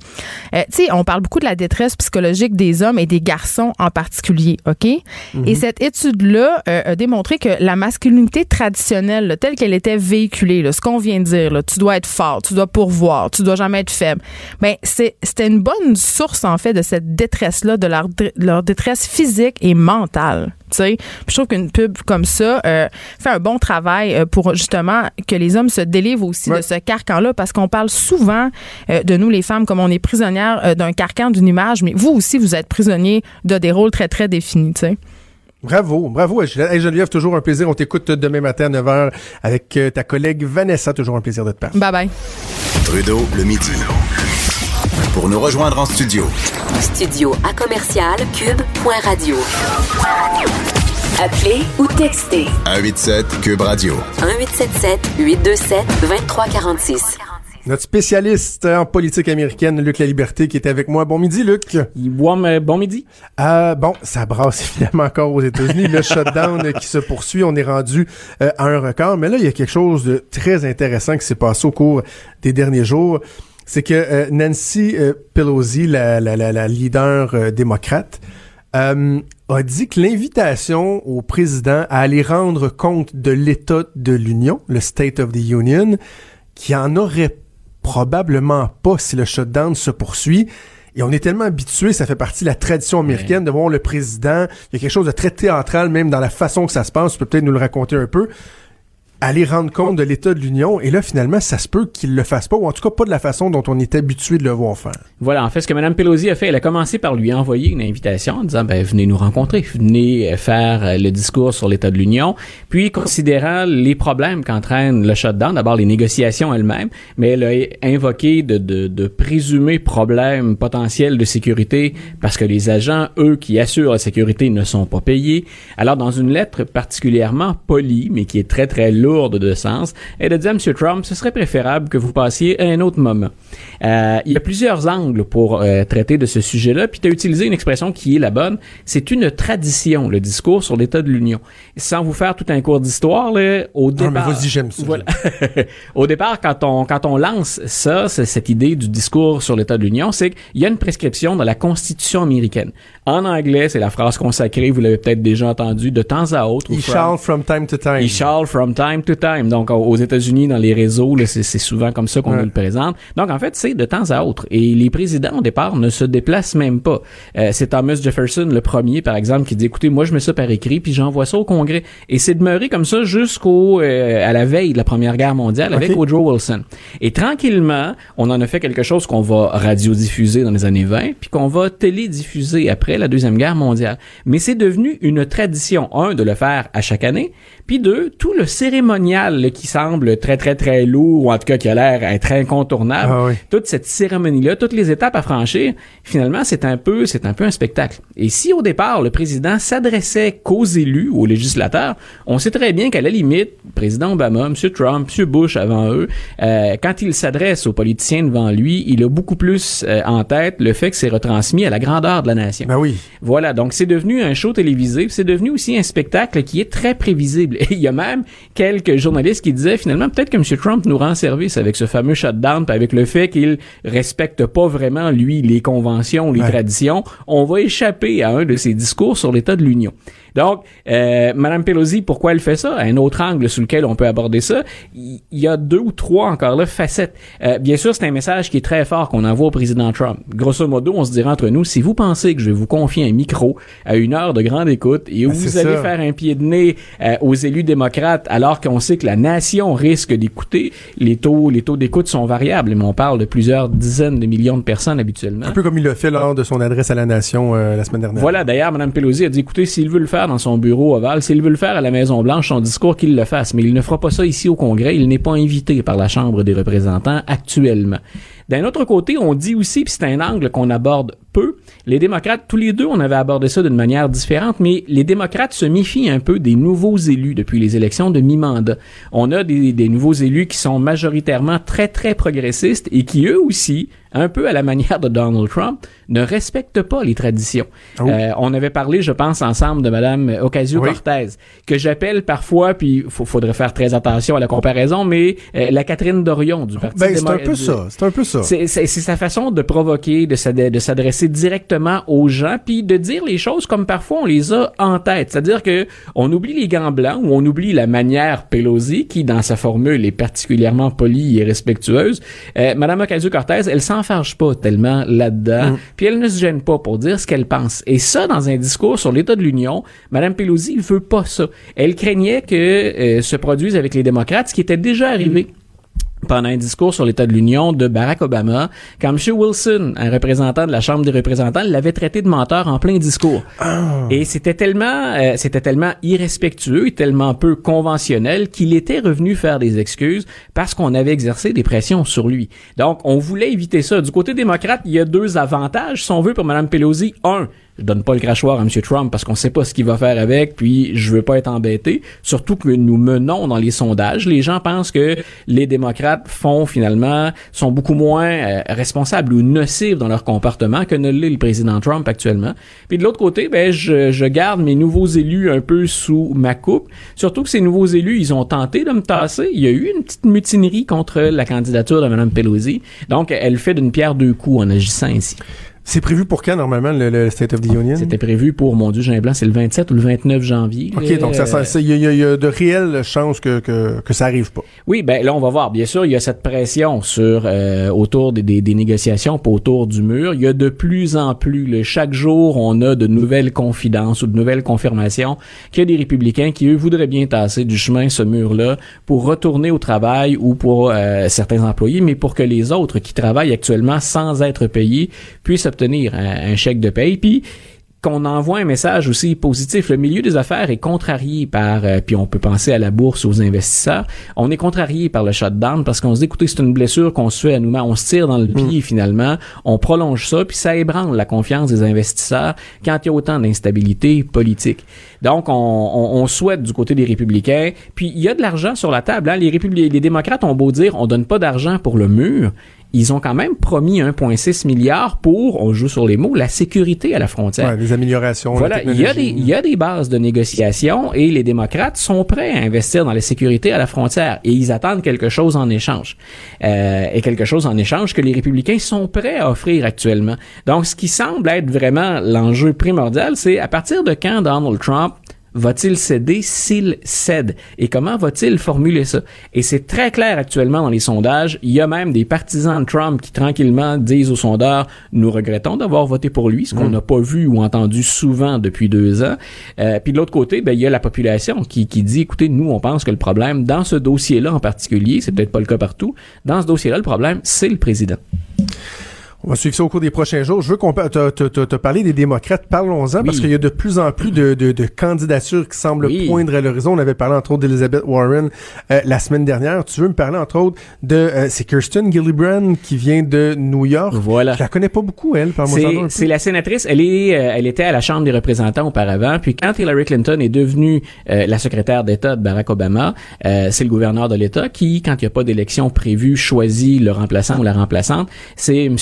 sais, on parle beaucoup de la détresse psychologique des hommes et des garçons en particulier, OK? Mhm. Et cette étude-là a démontré que la masculinité traditionnelle, telle qu'elle était véhiculée, ce qu'on vient de dire, là, tu dois être fort, tu dois pourvoir, tu dois jamais être faible, ben c'est c'était une bonne source en fait de cette détresse-là, de leur, leur détresse physique et mentale. Puis je trouve qu'une pub comme ça euh, fait un bon travail euh, pour justement que les hommes se délivrent aussi Ouais. de ce carcan-là, parce qu'on parle souvent euh, de nous les femmes comme on est prisonnières euh, d'un carcan, d'une image, mais vous aussi vous êtes prisonniers de des rôles très très définis. Tu sais. Bravo, bravo. Hey, Geneviève, toujours un plaisir. On t'écoute demain matin à 9h avec euh, ta collègue Vanessa. Toujours un plaisir de te parler. Bye bye. Trudeau, le midi. Pour nous rejoindre en studio, Studio à commercial cube.radio. Appelez ou textez 187 Cube Radio. 1877 827 2346. Notre spécialiste en politique américaine, Luc La Liberté, qui est avec moi. Bon midi, Luc. Bon, bon midi. Euh, bon, ça brasse évidemment encore aux États-Unis. Le shutdown qui se poursuit, on est rendu euh, à un record. Mais là, il y a quelque chose de très intéressant qui s'est passé au cours des derniers jours. C'est que euh, Nancy euh, Pelosi, la, la, la, la leader démocrate, a dit que l'invitation au président à aller rendre compte de l'état de l'Union, le State of the Union, qui en aurait probablement pas si le shutdown se poursuit. Et on est tellement habitué, ça fait partie de la tradition américaine de voir le président. Il y a quelque chose de très théâtral même dans la façon que ça se passe. Tu peux peut-être nous le raconter un peu. Aller rendre compte de l'état de l'Union. Et là, finalement, ça se peut qu'il le fasse pas, ou en tout cas pas de la façon dont on est habitué de le voir faire. Voilà, en fait, ce que Mme Pelosi a fait, elle a commencé par lui envoyer une invitation en disant, ben, venez nous rencontrer, venez euh, faire euh, le discours sur l'état de l'Union. Puis, considérant les problèmes qu'entraîne le shutdown, d'abord les négociations elles-mêmes, mais elle a invoqué de, de, de présumés problèmes potentiels de sécurité parce que les agents, eux, qui assurent la sécurité ne sont pas payés. Alors, dans une lettre particulièrement polie, mais qui est très, très de sens, a dit à M. Trump, ce serait préférable que vous passiez à un autre moment. Euh, il y a plusieurs angles pour euh, traiter de ce sujet-là, puis tu as utilisé une expression qui est la bonne. C'est une tradition, le discours sur l'état de l'Union. Sans vous faire tout un cours d'histoire, au Non, mais départ... vas-y, j'aime ça. Voilà. au départ, quand on, quand on lance ça, cette idée du discours sur l'état de l'Union, c'est qu'il y a une prescription dans la Constitution américaine. En anglais, c'est la phrase consacrée, vous l'avez peut-être déjà entendu, de temps à autre. ou Il from- time to time. il charle from time to time. Donc, aux États-Unis, dans les réseaux, c'est, souvent comme ça qu'on Ouais. nous le présente. Donc, en fait, c'est de temps à autre. Et les présidents, au départ, ne se déplacent même pas. Euh, c'est Thomas Jefferson, le premier, par exemple, qui dit, écoutez, moi, je mets ça par écrit, puis j'envoie ça au Congrès. Et c'est demeuré comme ça jusqu'au euh, à la veille de la Première Guerre mondiale avec. Woodrow Wilson. Et tranquillement, on en a fait quelque chose qu'on va radiodiffuser dans les années 20, puis qu'on va télédiffuser après la Deuxième Guerre mondiale. Mais c'est devenu une tradition, un, de le faire à chaque année, puis deux, tout le cérémonial là, qui semble très, très, très lourd, ou en tout cas qui a l'air être incontournable, Ah oui. toute cette cérémonie-là, toutes les étapes à franchir, finalement, c'est un peu, c'est un peu un spectacle. Et si au départ, le président s'adressait qu'aux élus, aux législateurs, on sait très bien qu'à la limite, le président Obama, M. Trump, M. Bush avant eux, euh, quand il s'adresse aux politiciens devant lui, il a beaucoup plus euh, en tête le fait que c'est retransmis à la grandeur de la nation. Ben oui. Voilà, donc c'est devenu un show télévisé, c'est devenu aussi un spectacle qui est très prévisible. Et il y a même quelques journalistes qui disaient finalement peut-être que M. Trump nous rend service avec ce fameux shutdown, puis avec le fait qu'il respecte pas vraiment lui les conventions, les Ouais. traditions, on va échapper à un de ses discours sur l'état de l'Union. Donc, euh, Madame Pelosi, pourquoi elle fait ça? Un autre angle sous lequel on peut aborder ça, il y a deux ou trois encore là facettes. Euh, bien sûr, c'est un message qui est très fort qu'on envoie au président Trump. Grosso modo, on se dirait entre nous, si vous pensez que je vais vous confier un micro à une heure de grande écoute et où Ben, vous allez ça. faire un pied de nez euh, aux élus démocrates alors qu'on sait que la nation risque d'écouter, les taux, les taux d'écoute sont variables, mais on parle de plusieurs dizaines de millions de personnes habituellement. Un peu comme il l'a fait lors de son adresse à la nation euh, la semaine dernière. Voilà, d'ailleurs, Mme Pelosi a dit, écoutez, s'il veut le faire dans son bureau ovale, s'il veut le faire à la Maison-Blanche, son discours, qu'il le fasse. Mais il ne fera pas ça ici au Congrès. Il n'est pas invité par la Chambre des représentants actuellement. D'un autre côté, on dit aussi, puis c'est un angle qu'on aborde peu, les démocrates, tous les deux, on avait abordé ça d'une manière différente, mais les démocrates se méfient un peu des nouveaux élus depuis les élections de mi-mandat. On a des, des nouveaux élus qui sont majoritairement très, très progressistes et qui, eux aussi, un peu à la manière de Donald Trump, ne respectent pas les traditions. Oh. Euh, on avait parlé, je pense, ensemble de Madame Ocasio-Cortez, que j'appelle parfois, puis il faudrait faire très attention à la comparaison, mais euh, la Catherine Dorion du Parti Ben, c'est un peu du- ça. C'est un peu ça. c'est sa façon de provoquer, de s'ad- de s'adresser directement aux gens, puis de dire les choses comme parfois on les a en tête. C'est-à-dire que on oublie les gants blancs ou on oublie la manière Pelosi, qui dans sa formule est particulièrement polie et respectueuse. Euh, Madame Ocasio-Cortez, elle s'enfarge pas tellement là-dedans, puis elle ne se gêne pas pour dire ce qu'elle pense. Et ça, dans un discours sur l'état de l'Union, Madame Pelosi veut pas ça. Elle craignait que euh, se produise avec les démocrates, ce qui était déjà arrivé pendant un discours sur l'état de l'Union de Barack Obama, quand M. Wilson, un représentant de la Chambre des représentants, l'avait traité de menteur en plein discours. Et c'était tellement, euh, c'était tellement irrespectueux et tellement peu conventionnel qu'il était revenu faire des excuses parce qu'on avait exercé des pressions sur lui. Donc, on voulait éviter ça. Du côté démocrate, il y a deux avantages, si on veut, pour Mme Pelosi. Un, je donne pas le crachoir à M. Trump parce qu'on sait pas ce qu'il va faire avec, puis je veux pas être embêté. Surtout que nous menons dans les sondages. Les gens pensent que les démocrates font finalement, sont beaucoup moins euh, responsables ou nocifs dans leur comportement que ne l'est le président Trump actuellement. Puis de l'autre côté, ben, je, je garde mes nouveaux élus un peu sous ma coupe. Surtout que ces nouveaux élus, ils ont tenté de me tasser. Il y a eu une petite mutinerie contre la candidature de Mme Pelosi. Donc, elle fait d'une pierre deux coups en agissant ainsi. C'est prévu pour quand, normalement, le, le State of the Union? C'était prévu pour, mon Dieu, Jean Blanc, c'est le 27 ou le 29 janvier. OK, là. donc ça, ça- ça- il y, a- il il y a de réelles chances que, que, que ça arrive pas. Oui, ben là, on va voir. Bien sûr, il y a cette pression sur euh, autour des, des, des négociations, pas autour du mur. Il y a de plus en plus, là, chaque jour, on a de nouvelles confidences ou de nouvelles confirmations qu'il y a des républicains qui, eux, voudraient bien tasser du chemin ce mur-là pour retourner au travail ou pour euh, certains employés, mais pour que les autres qui travaillent actuellement sans être payés puissent obtenir un, un chèque de paye. Puis qu'on envoie un message aussi positif. Le milieu des affaires est contrarié par, euh, puis on peut penser à la bourse, aux investisseurs, on est contrarié par le shutdown parce qu'on se dit, écoutez, c'est une blessure qu'on se fait à nous-mêmes, on se tire dans le pied finalement, on prolonge ça, puis ça ébranle la confiance des investisseurs quand il y a autant d'instabilité politique. Donc, on, on, on souhaite du côté des républicains, puis il y a de l'argent sur la table. Hein. Les, les démocrates ont beau dire, on donne pas d'argent pour le mur, ils ont quand même promis 1,6 milliard pour, on joue sur les mots, la sécurité à la frontière. Ouais, des améliorations. Voilà, il y, a des, il y a des bases de négociation et les démocrates sont prêts à investir dans la sécurité à la frontière et ils attendent quelque chose en échange. Euh, et quelque chose en échange que les républicains sont prêts à offrir actuellement. Donc, ce qui semble être vraiment l'enjeu primordial, c'est à partir de quand Donald Trump va-t-il céder s'il cède? Et comment va-t-il formuler ça? Et c'est très clair actuellement dans les sondages. Il y a même des partisans de Trump qui tranquillement disent aux sondeurs, nous regrettons d'avoir voté pour lui, ce qu'on n'a pas vu ou entendu souvent depuis deux ans. Euh, puis de l'autre côté, ben, il y a la population qui, qui dit, écoutez, nous, on pense que le problème, dans ce dossier-là en particulier, c'est peut-être pas le cas partout, dans ce dossier-là, le problème, c'est le président. On va suivre ça au cours des prochains jours. Je veux qu'on pa- t'as- parlé des démocrates. Parlons-en parce qu'il y a de plus en plus de, de, de candidatures qui semblent Oui. poindre à l'horizon. On avait parlé entre autres d'Elizabeth Warren euh, la semaine dernière. Tu veux me parler entre autres de euh, c'est Kirsten Gillibrand qui vient de New York. Voilà. Je la connais pas beaucoup elle. C'est, la sénatrice. Elle est, euh, elle était à la Chambre des représentants auparavant. Puis quand Hillary Clinton est devenue euh, la secrétaire d'État de Barack Obama, euh, c'est le gouverneur de l'État qui, quand il n'y a pas d'élection prévue, choisit le remplaçant ou la remplaçante. C'est M.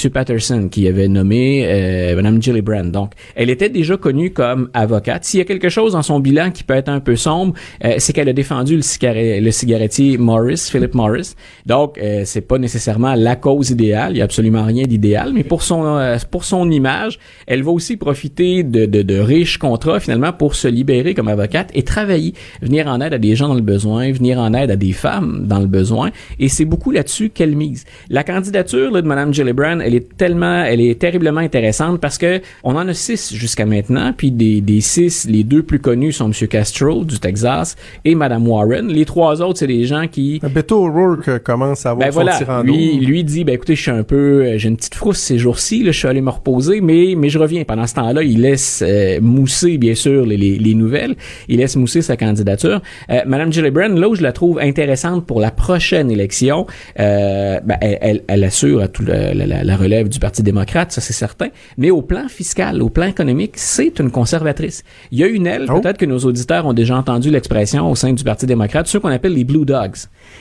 Qui avait nommé euh, Mme Gillibrand. Donc, elle était déjà connue comme avocate. S'il y a quelque chose dans son bilan qui peut être un peu sombre, euh, c'est qu'elle a défendu le, cigarette- le cigarettier Morris, Philip Morris. Donc, euh, c'est pas nécessairement la cause idéale. Il y a absolument rien d'idéal, mais pour son euh, pour son image, elle va aussi profiter de, de, de riches contrats finalement pour se libérer comme avocate et travailler, venir en aide à des gens dans le besoin, venir en aide à des femmes dans le besoin. Et c'est beaucoup là-dessus qu'elle mise. La candidature là, de Mme Gillibrand, elle est tellement, elle est terriblement intéressante parce que on en a six jusqu'à maintenant, puis des, des six, les deux plus connus sont M. Castro du Texas et Mme Warren. Les trois autres, c'est des gens qui... Beto O'Rourke commence à avoir Ben son voilà, lui, lui dit, ben écoutez, je suis un peu, euh, j'ai une petite frousse ces jours-ci, je suis allé me reposer, mais mais je reviens. Pendant ce temps-là, il laisse euh, mousser bien sûr les, les, les nouvelles, il laisse mousser sa candidature. Euh, Madame Gillibrand, là où je la trouve intéressante pour la prochaine élection, euh, ben, elle, elle, elle assure à tout la- la relève du Parti démocrate, ça c'est certain, mais au plan fiscal, au plan économique, c'est une conservatrice. Il y a une aile, Oh. peut-être que nos auditeurs ont déjà entendu l'expression au sein du Parti démocrate, ceux qu'on appelle les Blue Dogs.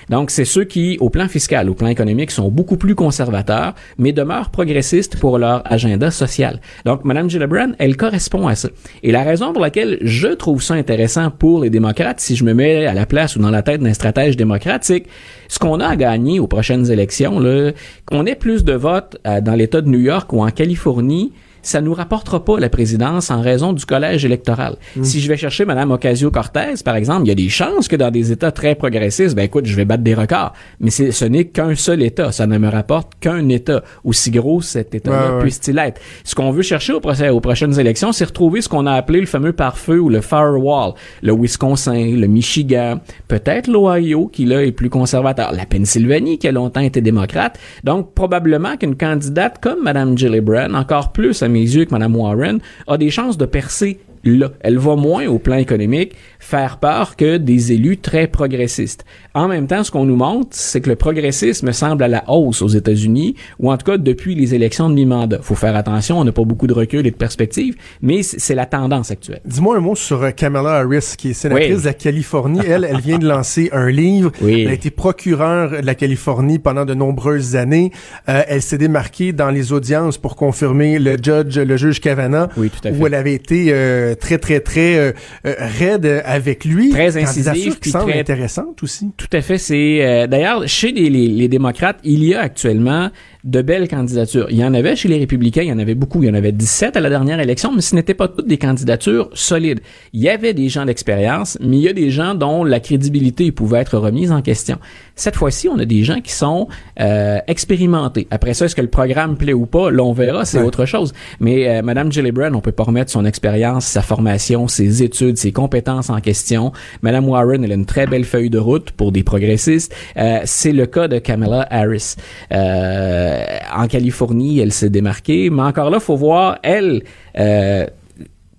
Donc, c'est ceux qui, au plan fiscal, au plan économique, sont beaucoup plus conservateurs, mais demeurent progressistes pour leur agenda social. Donc, Mme Gillibrand, elle correspond à ça. Et la raison pour laquelle je trouve ça intéressant pour les démocrates, si je me mets à la place ou dans la tête d'un stratège démocrate, c'est que ce qu'on a à gagner aux prochaines élections, là, qu'on ait plus de votes euh, dans l'État de New York ou en Californie, ça nous rapportera pas la présidence en raison du collège électoral. Si je vais chercher Mme Ocasio-Cortez, par exemple, il y a des chances que dans des États très progressistes, ben écoute, je vais battre des records. Mais ce n'est qu'un seul État. Ça ne me rapporte qu'un État. Aussi gros cet État-là Ouais, ouais. puisse-t-il être. Ce qu'on veut chercher au procès- aux prochaines élections, c'est retrouver ce qu'on a appelé le fameux pare-feu ou le firewall. Le Wisconsin, le Michigan, peut-être l'Ohio, qui là est plus conservateur. La Pennsylvanie, qui a longtemps été démocrate. Donc, probablement qu'une candidate comme Mme Gillibrand, encore plus à mes yeux que Mme Warren, a des chances de percer là. Elle va moins au plan économique faire peur que des élus très progressistes. En même temps, ce qu'on nous montre, c'est que le progressisme semble à la hausse aux États-Unis, ou en tout cas depuis les élections de mi-mandat. Faut faire attention, on n'a pas beaucoup de recul et de perspective, mais c'est la tendance actuelle. Dis-moi un mot sur euh, Kamala Harris, qui est sénatrice Oui. de la Californie. Elle, elle vient de lancer un livre. Oui. Elle a été procureure de la Californie pendant de nombreuses années. Euh, elle s'est démarquée dans les audiences pour confirmer le judge, le juge Kavanaugh, Oui, tout à fait. où elle avait été euh, très, très, très euh, euh, raide avec lui. Très incisive, qui semble très- intéressante aussi. Tout à fait. C'est euh, d'ailleurs chez les, les, les démocrates, il y a actuellement de belles candidatures. Il y en avait chez les républicains, il y en avait beaucoup. Il y en avait 17 à la dernière élection, mais ce n'étaient pas toutes des candidatures solides. Il y avait des gens d'expérience, mais il y a des gens dont la crédibilité pouvait être remise en question. Cette fois-ci, on a des gens qui sont euh, expérimentés. Après ça, est-ce que le programme plaît ou pas? Là, on verra, c'est Ouais. autre chose. Mais euh, Madame Gillibrand, on peut pas remettre son expérience, sa formation, ses études, ses compétences en question. Madame Warren, elle a une très belle feuille de route pour des progressistes. Euh, c'est le cas de Kamala Harris. Euh, en Californie, elle s'est démarquée, mais encore là, faut voir elle. Euh,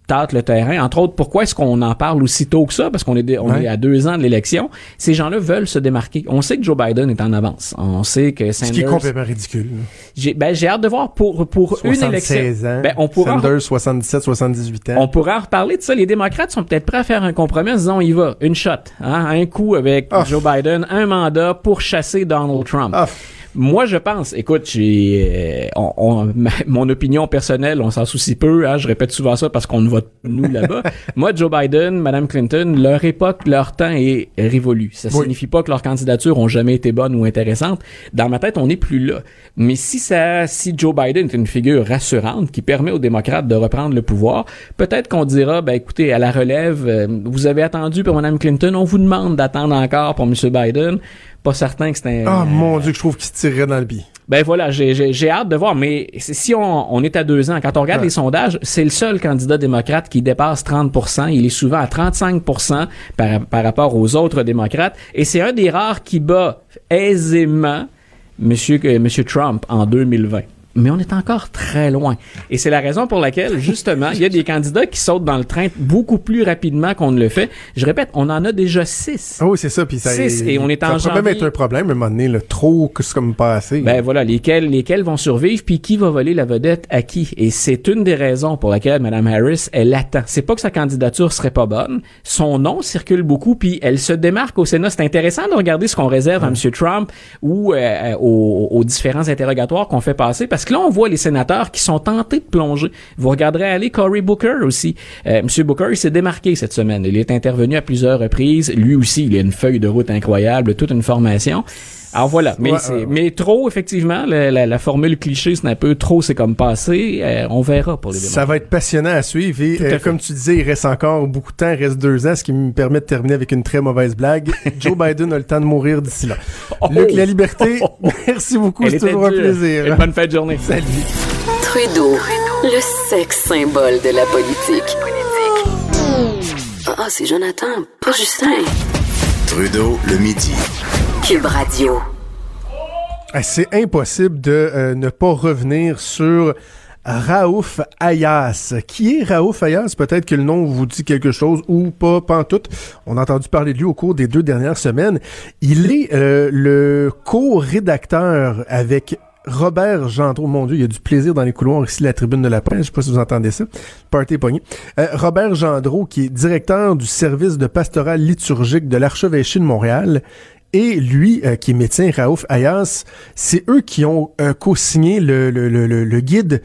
tâte le terrain. Entre autres, pourquoi est-ce qu'on en parle aussi tôt que ça? Parce qu'on est, dé- on Ouais. est à deux ans de l'élection. Ces gens-là veulent se démarquer. On sait que Joe Biden est en avance. On sait que Ce Sanders... qui est complètement ridicule. J'ai, ben, j'ai hâte de voir pour, pour une élection. 76 ans. Ben, on pourra, Sanders, 77, 78 ans. on pourra en reparler de ça. Les démocrates sont peut-être prêts à faire un compromis en disant on y va, une shot, hein, un coup avec Ah. Joe Biden, un mandat pour chasser Donald Trump. Ah. Moi, je pense, écoute, j'ai, euh, on, on- ma- mon opinion personnelle, on s'en soucie peu, hein, je répète souvent ça parce qu'on ne vote nous là-bas. Moi, Joe Biden, Madame Clinton, leur époque, leur temps est révolu. Ça Oui. signifie pas que leurs candidatures ont jamais été bonnes ou intéressantes. Dans ma tête, on n'est plus là. Mais si ça, si Joe Biden est une figure rassurante qui permet aux démocrates de reprendre le pouvoir, peut-être qu'on dira, ben écoutez, à la relève, euh, vous avez attendu pour Madame Clinton, on vous demande d'attendre encore pour Monsieur Biden. Pas certain que un. Ah, mon Dieu, que je trouve qu'il se tirerait dans le. Ben voilà, j'ai, j'ai, j'ai hâte de voir. Mais si on, on est à deux ans, quand on regarde Ouais. les sondages, c'est le seul candidat démocrate qui dépasse 30% Il est souvent à 35 par, par rapport aux autres démocrates. Et c'est un des rares qui bat aisément Monsieur, que- Monsieur Trump en 2020. Mais on est encore très loin. Et c'est la raison pour laquelle, justement, il y a des candidats qui sautent dans le train beaucoup plus rapidement qu'on ne le fait. Je répète, on en a déjà six. Oui, c'est ça. Puis ça, Six, et on est en ça peut même être un problème à un moment donné. Là, trop que c'est comme pas assez. Ben voilà, lesquels, lesquels vont survivre, puis qui va voler la vedette à qui? Et c'est une des raisons pour laquelle Mme Harris, elle attend. C'est pas que sa candidature serait pas bonne. Son nom circule beaucoup, puis elle se démarque au Sénat. C'est intéressant de regarder ce qu'on réserve à M. Trump ou euh, aux, aux différents interrogatoires qu'on fait passer, parce que là, on voit les sénateurs qui sont tentés de plonger. Vous regarderez aller Cory Booker aussi. Euh, M. Booker, il s'est démarqué cette semaine. Il est intervenu à plusieurs reprises. Lui aussi, il a une feuille de route incroyable, toute une formation. Alors voilà, mais, mais trop, effectivement, la, formule cliché, c'est un peu trop, c'est comme passé. Euh, on verra pour les démocrates. Ça va être passionnant à suivre. Et euh, comme tu disais, il reste encore beaucoup de temps, il reste deux ans, ce qui me permet de terminer avec une très mauvaise blague. Joe Biden a le temps de mourir d'ici là. Oh! Luc, la liberté, merci beaucoup, c'est toujours un plaisir. bonne fin de journée. Salut. Trudeau, le sexe symbole de la politique. Ah, c'est Jonathan, pas Justin. Trudeau, le midi. Cube Radio. C'est impossible de euh, ne pas revenir sur Raouf Ayas. Qui est Raouf Ayas? Peut-être que le nom vous dit quelque chose ou pas, tout. On a entendu parler de lui au cours des deux dernières semaines. Il est euh, le co-rédacteur avec Robert Gendreau, mon Dieu, il y a du plaisir dans les couloirs ici, la tribune de la presse. Je sais pas si vous entendez ça. Party pogné. Euh, Robert Gendreau, qui est directeur du service de pastoral liturgique de l'archevêché de Montréal, et lui, euh, qui est médecin, Raouf Ayas, c'est eux qui ont euh, co-signé le, guide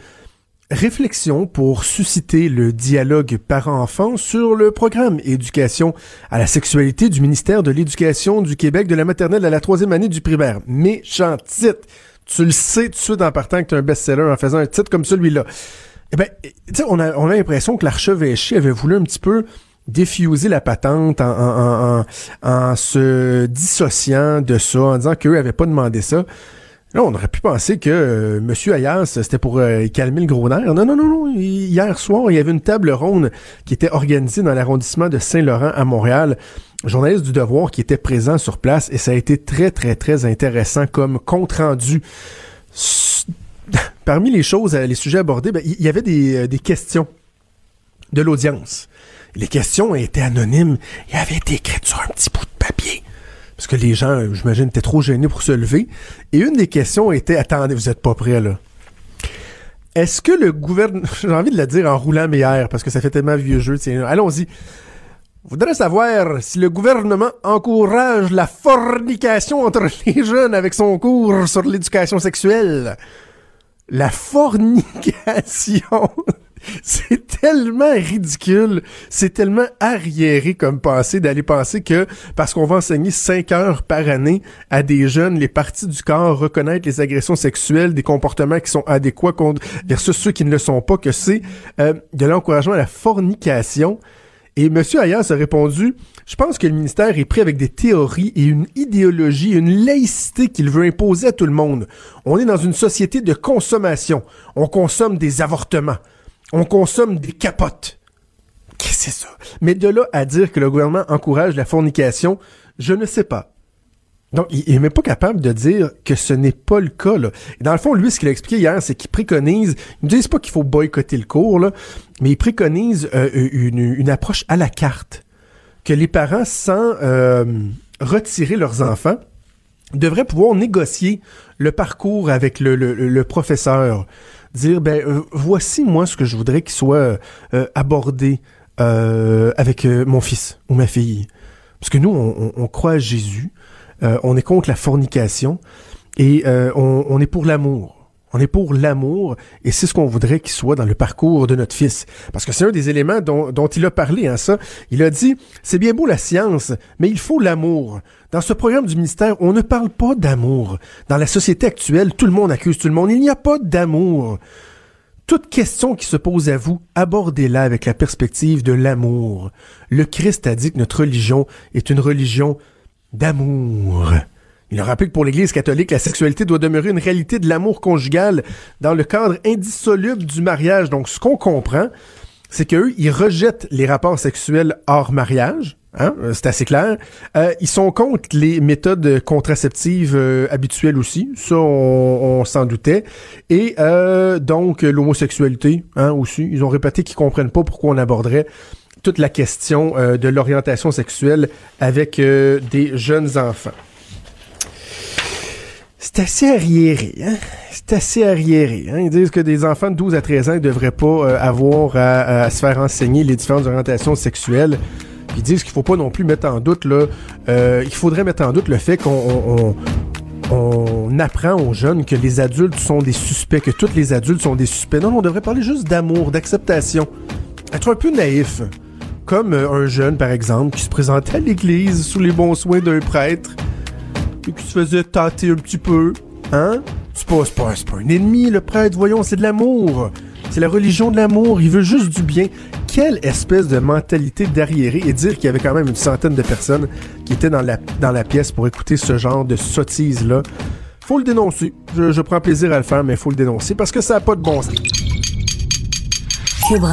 Réflexion pour susciter le dialogue parent-enfant sur le programme Éducation à la sexualité du ministère de l'Éducation du Québec de la maternelle à la troisième année du primaire. Méchant titre! tu le sais tout de suite en partant que tu es un best-seller en faisant un titre comme celui-là. Eh ben, tu sais, on a, on a l'impression que l'archevêché avait voulu un petit peu diffuser la patente en, se dissociant de ça, en disant qu'eux n'avaient pas demandé ça. Là, on aurait pu penser que euh, M. Ayas, c'était pour euh, calmer le gros nerf. Non, non, non, non. Hier soir, il y avait une table ronde qui était organisée dans l'arrondissement de Saint-Laurent à Montréal. Journaliste du Devoir qui était présent sur place et ça a été très, très, très intéressant comme compte-rendu. Parmi les choses, euh, les sujets abordés, ben, il y avait des, des questions de l'audience. Les questions étaient anonymes et avaient été écrites sur un petit bout de papier parce que les gens, j'imagine, étaient trop gênés pour se lever. Et une des questions était, attendez, vous êtes pas prêts là. Est-ce que le gouvernement, j'ai envie de le dire en roulant mes airs, parce que ça fait tellement vieux jeu, allons-y. Voudrais savoir si le gouvernement encourage la fornication entre les jeunes avec son cours sur l'éducation sexuelle. La fornication. C'est tellement ridicule, c'est tellement arriéré comme pensée d'aller penser que parce qu'on va enseigner cinq heures par année à des jeunes les parties du corps, reconnaître les agressions sexuelles, des comportements qui sont adéquats versus ceux qui ne le sont pas, que c'est euh, de l'encouragement à la fornication. Et M. Ayas a répondu, je pense que le ministère est pris avec des théories et une idéologie, une laïcité qu'il veut imposer à tout le monde. On est dans une société de consommation. On consomme des avortements on consomme des capotes. Qu'est-ce que c'est ça? Mais de là à dire que le gouvernement encourage la fornication, je ne sais pas. Donc, il n'est même pas capable de dire que ce n'est pas le cas. Là. dans le fond, lui, ce qu'il a expliqué hier, c'est qu'il préconise, il ne dit pas qu'il faut boycotter le cours, mais il préconise euh, une, approche à la carte. Que les parents, sans euh, retirer leurs enfants, devraient pouvoir négocier le parcours avec le professeur dire ben euh, voici moi ce que je voudrais qu'il soit euh, abordé euh, avec mon fils ou ma fille. Parce que nous, on, croit à Jésus, on est contre la fornication et on est pour l'amour. On est pour l'amour et c'est ce qu'on voudrait qu'il soit dans le parcours de notre fils. Parce que c'est un des éléments dont, il a parlé, hein, ça. Il a dit, c'est bien beau la science, mais il faut l'amour. Dans ce programme du ministère, on ne parle pas d'amour. Dans la société actuelle, tout le monde accuse tout le monde. Il n'y a pas d'amour. Toute question qui se pose à vous, abordez-la avec la perspective de l'amour. Le Christ a dit que notre religion est une religion d'amour. Il a rappelé que pour l'Église catholique, la sexualité doit demeurer une réalité de l'amour conjugal dans le cadre indissoluble du mariage. Donc, ce qu'on comprend, c'est qu'eux, ils rejettent les rapports sexuels hors mariage. Hein? Euh, c'est assez clair. Euh, ils sont contre les méthodes contraceptives euh, habituelles aussi. Ça, on, s'en doutait. Et donc, l'homosexualité hein, aussi. Ils ont répété qu'ils comprennent pas pourquoi on aborderait toute la question de l'orientation sexuelle avec des jeunes enfants. C'est assez arriéré, hein? C'est assez arriéré. Hein? Ils disent que des enfants de 12 à 13 ans ne devraient pas euh, avoir à, se faire enseigner les différentes orientations sexuelles. ils disent qu'il faut pas non plus mettre en doute, là, euh, il faudrait mettre en doute le fait qu'on on, apprend aux jeunes que les adultes sont des suspects, que tous les adultes sont des suspects. Non, on devrait parler juste d'amour, d'acceptation. Être un peu naïf. Comme euh, un jeune, par exemple, qui se présentait à l'église sous les bons soins d'un prêtre et qui se faisait tâter un petit peu. Hein? C'est pas, pas, pas un ennemi, le prêtre, voyons, c'est de l'amour. C'est la religion de l'amour, il veut juste du bien. Quelle espèce de mentalité d'arriéré et dire qu'il y avait quand même une centaine de personnes qui étaient dans la, pièce pour écouter ce genre de sottise-là? Faut le dénoncer. Je, prends plaisir à le faire, mais faut le dénoncer parce que ça n'a pas de bon sens. Cube.